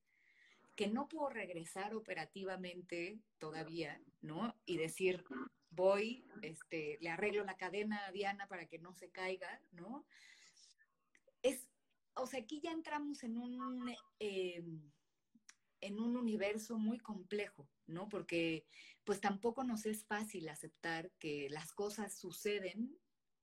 que no puedo regresar operativamente todavía, ¿no? Y decir, voy, este, le arreglo la cadena a Diana para que no se caiga, ¿no? Es, o sea, aquí ya entramos en un, em, en un universo muy complejo, ¿no? Porque pues tampoco nos es fácil aceptar que las cosas suceden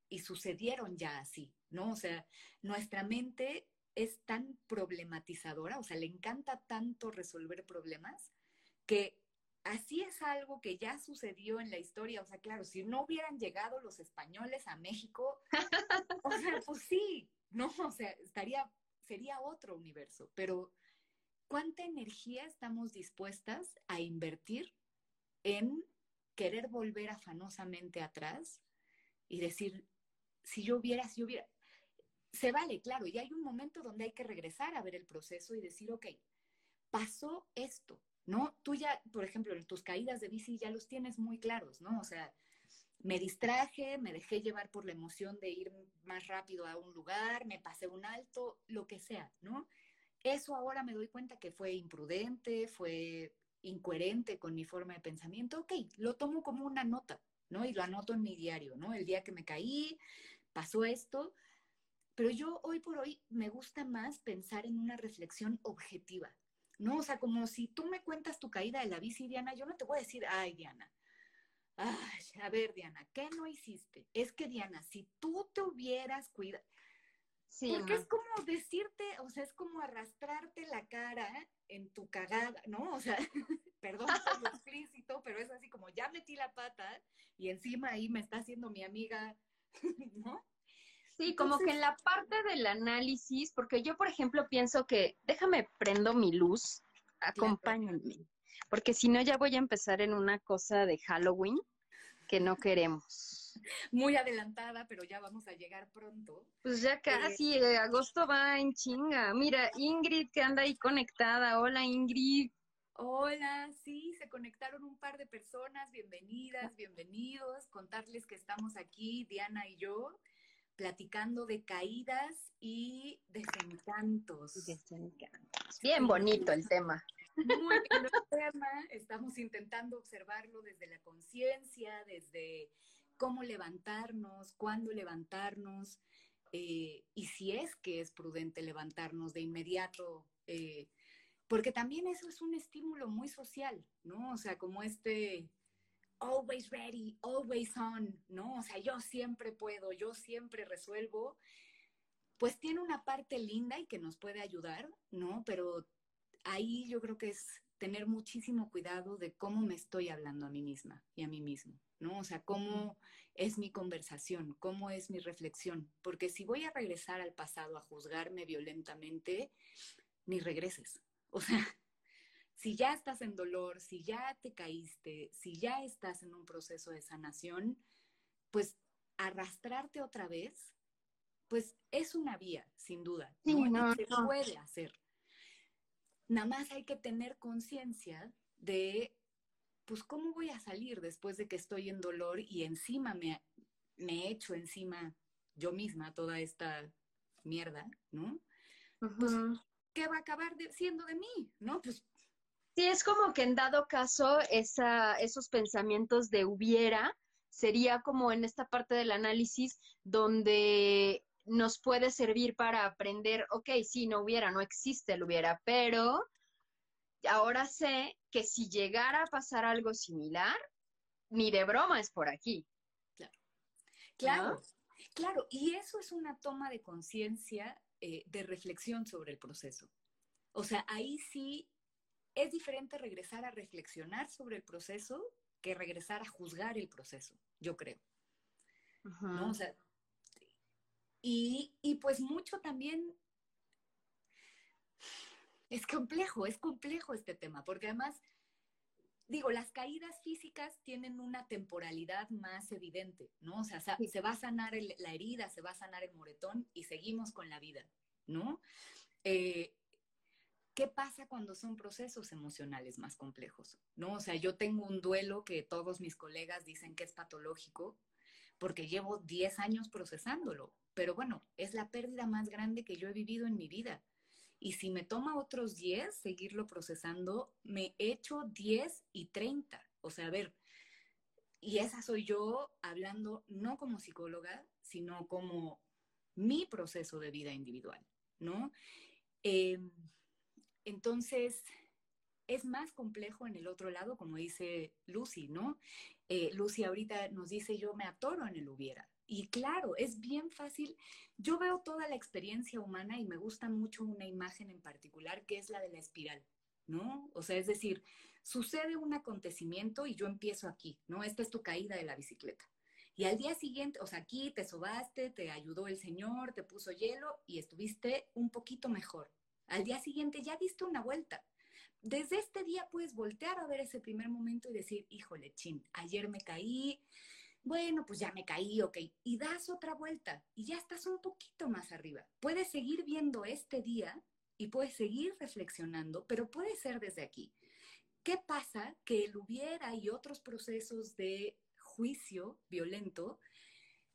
y sucedieron ya así, ¿no? O sea, nuestra mente es tan problematizadora, o sea, le encanta tanto resolver problemas que así es algo que ya sucedió en la historia, o sea, claro, si no hubieran llegado los españoles a México, o sea, pues sí, no, o sea, estaría sería otro universo, pero ¿cuánta energía estamos dispuestas a invertir en querer volver afanosamente atrás y decir, si yo hubiera, si yo hubiera, se vale, claro, y hay un momento donde hay que regresar a ver el proceso y decir, ok, pasó esto, ¿no? Tú ya, por ejemplo, en tus caídas de bici ya los tienes muy claros, ¿no? O sea, me distraje, me dejé llevar por la emoción de ir más rápido a un lugar, me pasé un alto, lo que sea, ¿no? Eso ahora me doy cuenta que fue imprudente, fue incoherente con mi forma de pensamiento, ok, lo tomo como una nota, ¿no? Y lo anoto en mi diario, ¿no? El día que me caí, pasó esto, pero yo hoy por hoy me gusta más pensar en una reflexión objetiva, ¿no? O sea, como si tú me cuentas tu caída de la bici, Diana, yo no te voy a decir, ay, Diana, ay, a ver, Diana, ¿qué no hiciste? Es que, Diana, si tú te hubieras cuidado, Sí, Porque es como decirte, o sea, es como arrastrarte la cara en tu cagada, ¿no? O sea, perdón por lo explícito, pero es así como ya metí la pata y encima ahí me está haciendo mi amiga, ¿no? Sí, como que en la parte del análisis, porque yo, por ejemplo, pienso que, déjame prendo mi luz, acompáñenme, porque si no ya voy a empezar en una cosa de Halloween que no queremos muy adelantada, pero ya vamos a llegar pronto. Pues ya casi, eh, agosto va en chinga. Mira, Ingrid que anda ahí conectada. Hola, Ingrid. Hola, sí, se conectaron un par de personas. Bienvenidas, bienvenidos. Contarles que estamos aquí, Diana y yo, platicando de caídas y desencantos. Desencantos. Bien bonito el tema. Muy bien el tema. Estamos intentando observarlo desde la conciencia, desde cómo levantarnos, cuándo levantarnos, eh, y si es que es prudente levantarnos de inmediato, eh, porque también eso es un estímulo muy social, ¿no? O sea, como este always ready, always on, ¿no? O sea, yo siempre puedo, yo siempre resuelvo, pues tiene una parte linda y que nos puede ayudar, ¿no? Pero ahí yo creo que es tener muchísimo cuidado de cómo me estoy hablando a mí misma y a mí mismo. ¿no? O sea, cómo es mi conversación, cómo es mi reflexión, porque si voy a regresar al pasado a juzgarme violentamente, ni regreses. O sea, si ya estás en dolor, si ya te caíste, si ya estás en un proceso de sanación, pues arrastrarte otra vez, pues es una vía, sin duda. ¿no? se puede hacer. Nada más hay que tener conciencia de pues ¿cómo voy a salir después de que estoy en dolor y encima me, me he hecho encima yo misma toda esta mierda, ¿no? Pues, ¿qué va a acabar siendo de mí, no? Pues Sí, es como que en dado caso esa, esos pensamientos de hubiera sería como en esta parte del análisis donde nos puede servir para aprender, ok, sí, no hubiera, no existe el hubiera, pero ahora sé que si llegara a pasar algo similar, ni de broma es por aquí. Claro. Claro, claro. Y eso es una toma de conciencia, eh, de reflexión sobre el proceso. O sea, ahí sí es diferente regresar a reflexionar sobre el proceso que regresar a juzgar el proceso, yo creo. ¿No? O sea, y, y pues mucho también es complejo, es complejo este tema, porque además, digo, las caídas físicas tienen una temporalidad más evidente, ¿no? O sea, se va a sanar la herida, se va a sanar el moretón y seguimos con la vida, ¿no? Eh, ¿Qué pasa cuando son procesos emocionales más complejos? ¿No? O sea, yo tengo un duelo que todos mis colegas dicen que es patológico porque llevo 10 años procesándolo, pero bueno, es la pérdida más grande que yo he vivido en mi vida. Y si me toma otros 10 seguirlo procesando, me echo 10 y 30. O sea, a ver, y esa soy yo hablando no como psicóloga, sino como mi proceso de vida individual, ¿no? Em, entonces, es más complejo en el otro lado, como dice Lucy, ¿no? Eh, Lucy ahorita nos dice, yo me atoro en el hubiera. Y claro, es bien fácil. Yo veo toda la experiencia humana y me gusta mucho una imagen en particular que es la de la espiral, ¿no? O sea, es decir, sucede un acontecimiento y yo empiezo aquí, ¿no? Esta es tu caída de la bicicleta. Y al día siguiente, o sea, aquí te sobaste, te ayudó el Señor, te puso hielo y estuviste un poquito mejor. Al día siguiente ya diste una vuelta. Desde este día puedes voltear a ver ese primer momento y decir, híjole, chin, ayer me caí, bueno, pues ya me caí, ok, y das otra vuelta y ya estás un poquito más arriba. Puedes seguir viendo este día y puedes seguir reflexionando, pero puede ser desde aquí. ¿Qué pasa? Que el hubiera y otros procesos de juicio violento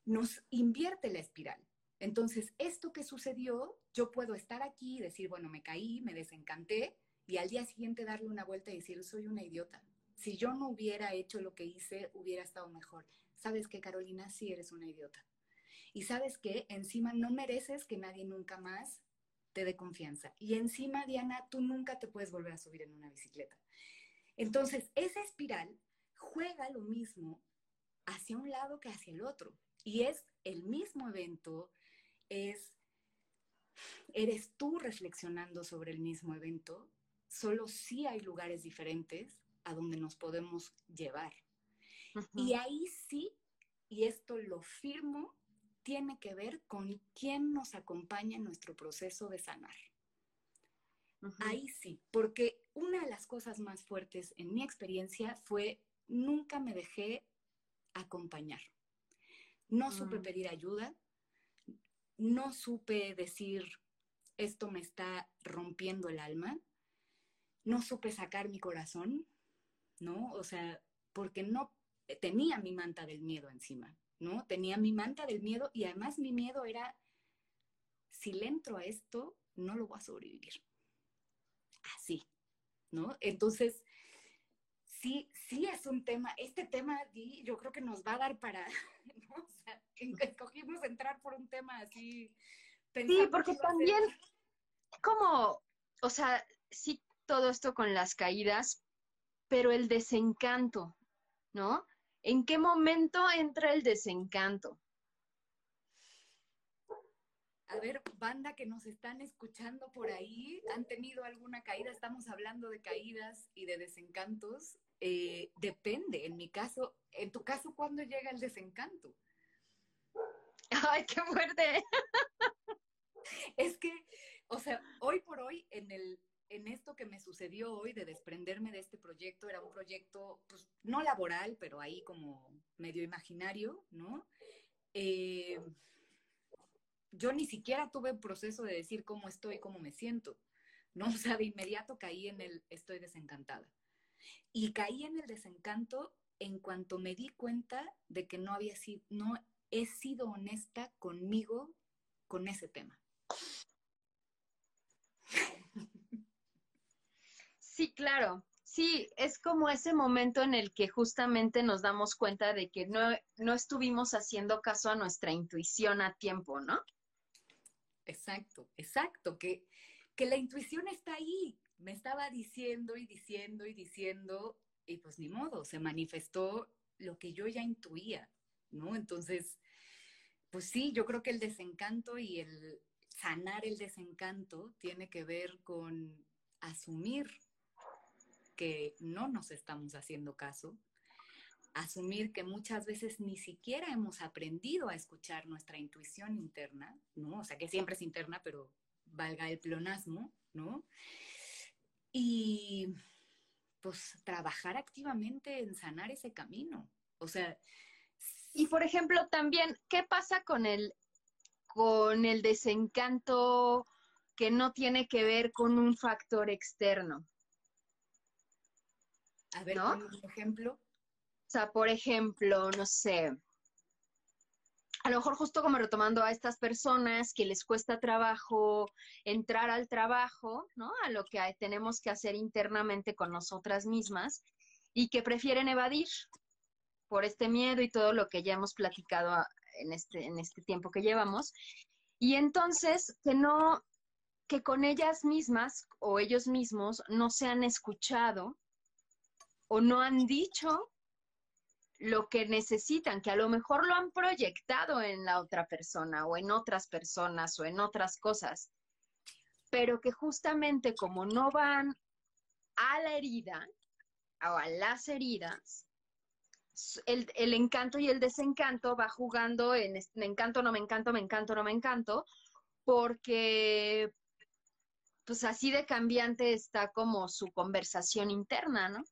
nos invierte la espiral. Entonces, esto que sucedió, yo puedo estar aquí y decir, bueno, me caí, me desencanté, y al día siguiente darle una vuelta y decir, soy una idiota. Si yo no hubiera hecho lo que hice, hubiera estado mejor. ¿Sabes qué, Carolina? Sí eres una idiota. Y sabes qué? Encima no mereces que nadie nunca más te dé confianza. Y encima, Diana, tú nunca te puedes volver a subir en una bicicleta. Entonces, esa espiral juega lo mismo hacia un lado que hacia el otro. Y es el mismo evento, es, eres tú reflexionando sobre el mismo evento, solo sí hay lugares diferentes a donde nos podemos llevar. Y ahí sí, y esto lo firmo, tiene que ver con quién nos acompaña en nuestro proceso de sanar. Ahí sí, porque una de las cosas más fuertes en mi experiencia fue nunca me dejé acompañar. No supe mm. pedir ayuda, no supe decir, esto me está rompiendo el alma, no supe sacar mi corazón, ¿no? O sea, porque no tenía mi manta del miedo encima, ¿no? Tenía mi manta del miedo y además mi miedo era, si le entro a esto, no lo voy a sobrevivir. Así, ¿no? Entonces, sí, sí es un tema, este tema yo creo que nos va a dar para, ¿no? O sea, escogimos entrar por un tema así. Sí, porque también, como, o sea, sí todo esto con las caídas, pero el desencanto, ¿no? ¿En qué momento entra el desencanto? A ver, banda que nos están escuchando por ahí, ¿han tenido alguna caída? Estamos hablando de caídas y de desencantos. Eh, depende, en mi caso, en tu caso, ¿cuándo llega el desencanto? Ay, qué fuerte. es que, o sea, hoy por hoy, en el, en esto que me sucedió hoy de desprenderme de este proyecto, era un proyecto, pues, no laboral, pero ahí como medio imaginario, ¿no? Eh, yo ni siquiera tuve un proceso de decir cómo estoy, cómo me siento, ¿no? O sea, de inmediato caí en el estoy desencantada. Y caí en el desencanto en cuanto me di cuenta de que no había sido, no he sido honesta conmigo con ese tema. Sí, claro. Sí, es como ese momento en el que justamente nos damos cuenta de que no, no estuvimos haciendo caso a nuestra intuición a tiempo, ¿no? Exacto, exacto, que, que la intuición está ahí. Me estaba diciendo y diciendo y diciendo, y pues ni modo, se manifestó lo que yo ya intuía, ¿no? Entonces, pues sí, yo creo que el desencanto y el sanar el desencanto tiene que ver con asumir que no nos estamos haciendo caso, asumir que muchas veces ni siquiera hemos aprendido a escuchar nuestra intuición interna, ¿no? O sea, que siempre es interna, pero valga el plonasmo, ¿no? Y pues trabajar activamente en sanar ese camino. O sea... Y por ejemplo, también, ¿qué pasa con el, con el desencanto que no tiene que ver con un factor externo? A ver, ¿no? un ejemplo. O sea, por ejemplo, no sé, a lo mejor justo como retomando a estas personas que les cuesta trabajo entrar al trabajo, ¿no? A lo que tenemos que hacer internamente con nosotras mismas y que prefieren evadir por este miedo y todo lo que ya hemos platicado en este, en este tiempo que llevamos. Y entonces que no, que con ellas mismas o ellos mismos no se han escuchado o no han dicho lo que necesitan, que a lo mejor lo han proyectado en la otra persona o en otras personas o en otras cosas, pero que justamente como no van a la herida o a las heridas, el, el encanto y el desencanto va jugando en me encanto, no me encanto, me encanto, no me encanto, porque pues así de cambiante está como su conversación interna, ¿no?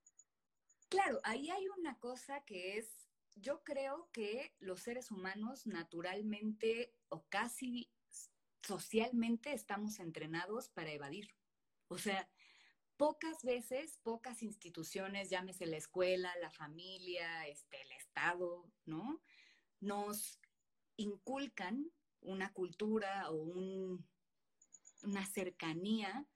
Claro, ahí hay una cosa que es, yo creo que los seres humanos naturalmente o casi socialmente estamos entrenados para evadir. O sea, pocas veces, pocas instituciones, llámese la escuela, la familia, este, el Estado, ¿no? Nos inculcan una cultura o un, una cercanía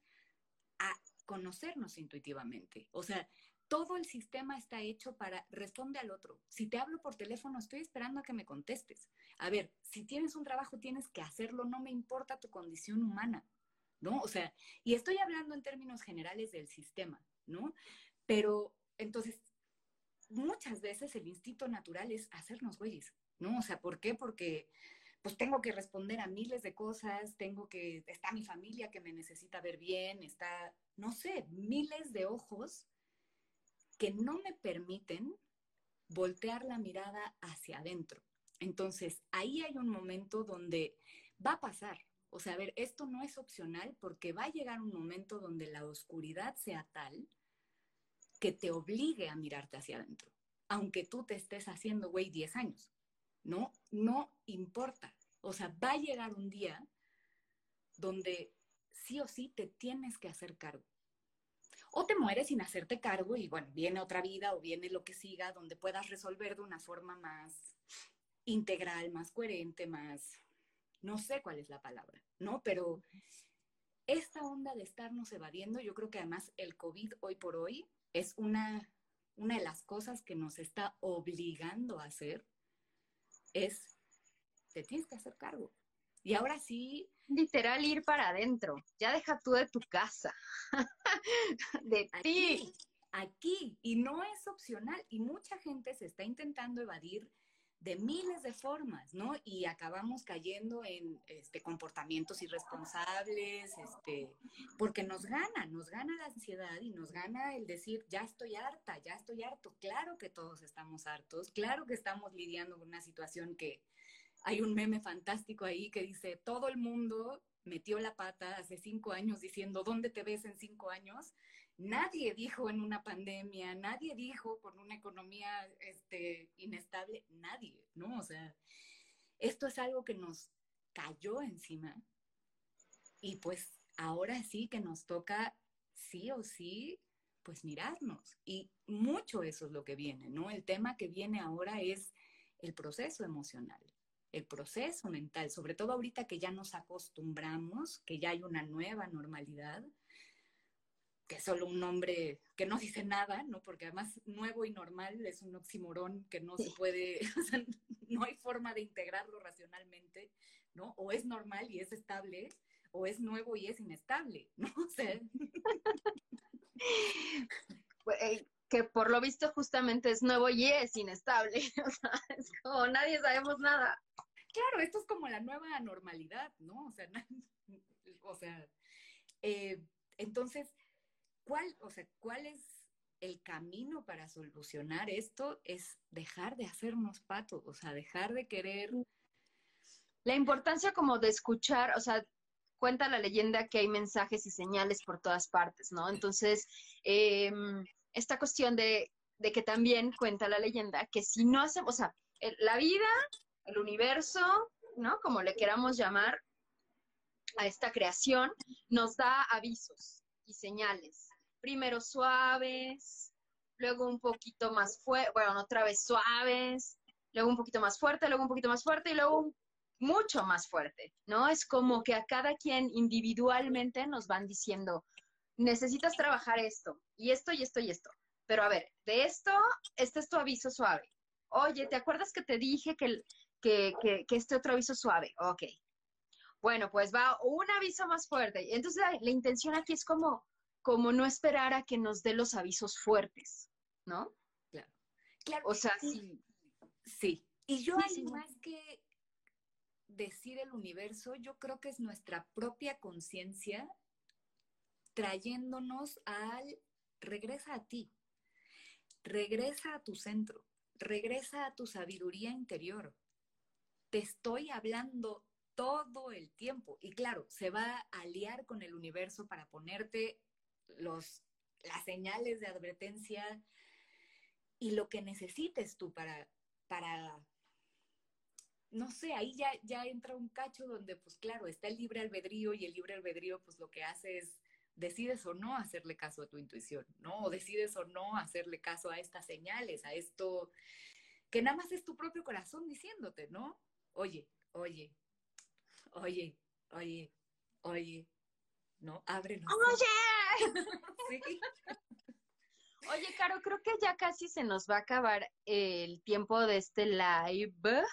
a conocernos intuitivamente. O sea, todo el sistema está hecho para responde al otro. Si te hablo por teléfono, estoy esperando a que me contestes. A ver, si tienes un trabajo, tienes que hacerlo, no me importa tu condición humana, ¿no? O sea, y estoy hablando en términos generales del sistema, ¿no? Pero entonces, muchas veces el instinto natural es hacernos güeyes, ¿no? O sea, ¿por qué? Porque pues tengo que responder a miles de cosas, tengo que, está mi familia que me necesita ver bien, está, no sé, miles de ojos que no me permiten voltear la mirada hacia adentro. Entonces, ahí hay un momento donde va a pasar. O sea, a ver, esto no es opcional porque va a llegar un momento donde la oscuridad sea tal que te obligue a mirarte hacia adentro, aunque tú te estés haciendo, güey, 10 años. No, no importa. O sea, va a llegar un día donde sí o sí te tienes que hacer cargo o te mueres sin hacerte cargo y bueno, viene otra vida o viene lo que siga donde puedas resolver de una forma más integral, más coherente, más, no sé cuál es la palabra, ¿no? Pero esta onda de estarnos evadiendo, yo creo que además el COVID hoy por hoy es una, una de las cosas que nos está obligando a hacer, es, te tienes que hacer cargo. Y ahora sí. Literal ir para adentro. Ya deja tú de tu casa. de ti. Aquí. Y no es opcional. Y mucha gente se está intentando evadir de miles de formas, ¿no? Y acabamos cayendo en este, comportamientos irresponsables, este, porque nos gana, nos gana la ansiedad y nos gana el decir, ya estoy harta, ya estoy harto. Claro que todos estamos hartos, claro que estamos lidiando con una situación que, hay un meme fantástico ahí que dice, todo el mundo metió la pata hace cinco años diciendo, ¿dónde te ves en cinco años? Nadie dijo en una pandemia, nadie dijo con una economía este, inestable, nadie, ¿no? O sea, esto es algo que nos cayó encima y pues ahora sí que nos toca sí o sí, pues mirarnos. Y mucho eso es lo que viene, ¿no? El tema que viene ahora es el proceso emocional el proceso mental, sobre todo ahorita que ya nos acostumbramos, que ya hay una nueva normalidad, que es solo un nombre que no dice nada, ¿no? Porque además nuevo y normal es un oximorón que no se puede, o sea, no hay forma de integrarlo racionalmente, ¿no? O es normal y es estable, o es nuevo y es inestable, ¿no? O sea... Pues, que por lo visto justamente es nuevo y es inestable, o sea, es como nadie sabemos nada claro, esto es como la nueva normalidad, ¿no? O sea, o sea eh, entonces, ¿cuál, o sea, ¿cuál es el camino para solucionar esto? Es dejar de hacernos patos, o sea, dejar de querer... La importancia como de escuchar, o sea, cuenta la leyenda que hay mensajes y señales por todas partes, ¿no? Entonces, em, esta cuestión de, de, que también cuenta la leyenda que si no hacemos, o sea, la vida el universo, ¿no? Como le queramos llamar a esta creación, nos da avisos y señales. Primero suaves, luego un poquito más fuerte, bueno, otra vez suaves, luego un poquito más fuerte, luego un poquito más fuerte y luego mucho más fuerte, ¿no? Es como que a cada quien individualmente nos van diciendo, necesitas trabajar esto, y esto, y esto, y esto. Pero a ver, de esto, este es tu aviso suave. Oye, ¿te acuerdas que te dije que que, este otro aviso suave. Ok. Bueno, pues va un aviso más fuerte. Entonces la, intención aquí es como, como no esperar a que nos dé los avisos fuertes, ¿no? Claro. claro. O sea, sí. Sí. Y yo hay más que decir el universo, yo creo que es nuestra propia conciencia trayéndonos al regresa a ti, regresa a tu centro, regresa a tu sabiduría interior, te estoy hablando todo el tiempo. Y claro, se va a aliar con el universo para ponerte los, las señales de advertencia y lo que necesites tú para, para no sé, ahí ya, ya entra un cacho donde, pues claro, está el libre albedrío y el libre albedrío, pues lo que hace es decides o no hacerle caso a tu intuición, ¿no? O decides o no hacerle caso a estas señales, a esto que nada más es tu propio corazón diciéndote, ¿no? Oye, oye, oye, oye, oye, ¿no? Ábrenos. ¡Oye! sí. Oye, Caro, creo que ya casi se nos va a acabar el tiempo de este live.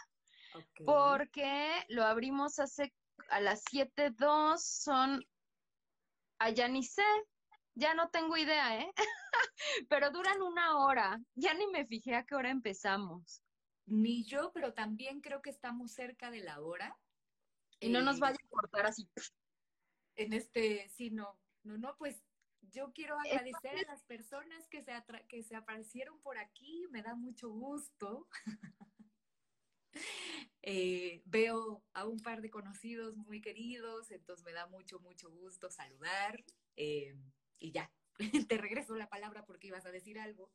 Porque lo abrimos hace a las 7.02, son, allá ni sé, ya no tengo idea, ¿eh? pero duran una hora, ya ni me fijé a qué hora empezamos. Ni yo, pero también creo que estamos cerca de la hora. Y no nos vaya a cortar así. En este, sí, no, no, no, pues yo quiero agradecer a las personas que se, que se aparecieron por aquí, me da mucho gusto. Eh, veo a un par de conocidos muy queridos, entonces me da mucho, mucho gusto saludar. Eh, y ya, te regreso la palabra porque ibas a decir algo.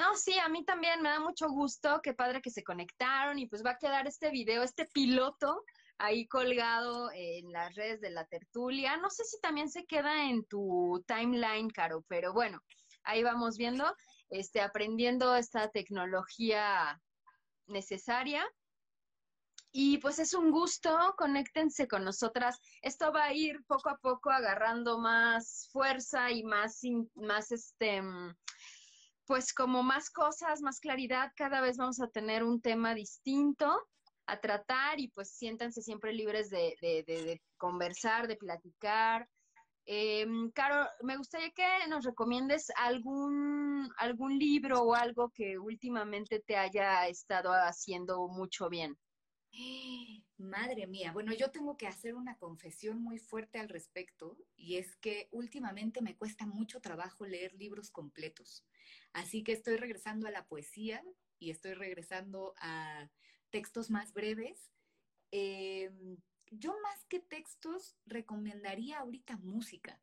No, sí, a mí también me da mucho gusto, qué padre que se conectaron y pues va a quedar este video, este piloto ahí colgado en las redes de la tertulia. No sé si también se queda en tu timeline, Caro, pero bueno, ahí vamos viendo, este, aprendiendo esta tecnología necesaria. Y pues es un gusto, conéctense con nosotras. Esto va a ir poco a poco agarrando más fuerza y más, más este, pues como más cosas, más claridad. Cada vez vamos a tener un tema distinto a tratar y pues siéntanse siempre libres de, de, de, conversar, de platicar. Eh, Caro, me gustaría que nos recomiendes algún, algún libro o algo que últimamente te haya estado haciendo mucho bien. Madre mía, bueno, yo tengo que hacer una confesión muy fuerte al respecto y es que últimamente me cuesta mucho trabajo leer libros completos. Así que estoy regresando a la poesía y estoy regresando a textos más breves. Em, yo más que textos recomendaría ahorita música.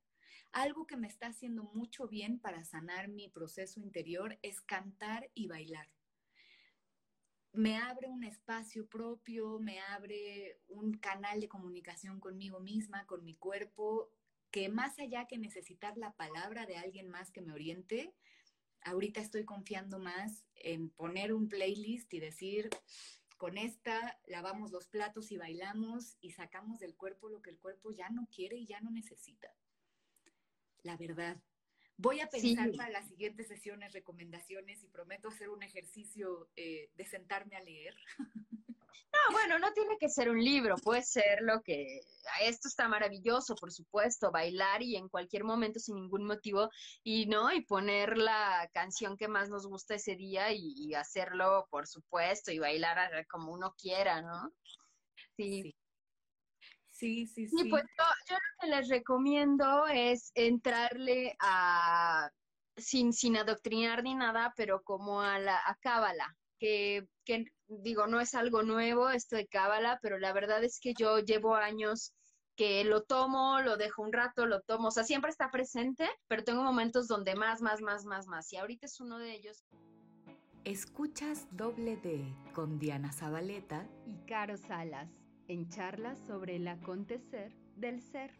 Algo que me está haciendo mucho bien para sanar mi proceso interior es cantar y bailar me abre un espacio propio, me abre un canal de comunicación conmigo misma, con mi cuerpo, que más allá que necesitar la palabra de alguien más que me oriente, ahorita estoy confiando más en poner un playlist y decir, con esta lavamos los platos y bailamos y sacamos del cuerpo lo que el cuerpo ya no quiere y ya no necesita. La verdad. Voy a pensar para las siguientes sesiones recomendaciones y prometo hacer un ejercicio eh, de sentarme a leer. No, bueno, no tiene que ser un libro, puede ser lo que... Esto está maravilloso, por supuesto, bailar y en cualquier momento sin ningún motivo y no, y poner la canción que más nos gusta ese día y, hacerlo, por supuesto, y bailar como uno quiera, ¿no? sí. Sí, sí, sí. Y pues yo, lo que les recomiendo es entrarle a, sin, sin adoctrinar ni nada, pero como a la a Cábala, que, que digo, no es algo nuevo esto de Cábala, pero la verdad es que yo llevo años que lo tomo, lo dejo un rato, lo tomo, o sea, siempre está presente, pero tengo momentos donde más, más, más, más, más, y ahorita es uno de ellos. Escuchas doble D con Diana Zabaleta y Caro Salas en charlas sobre el acontecer del ser.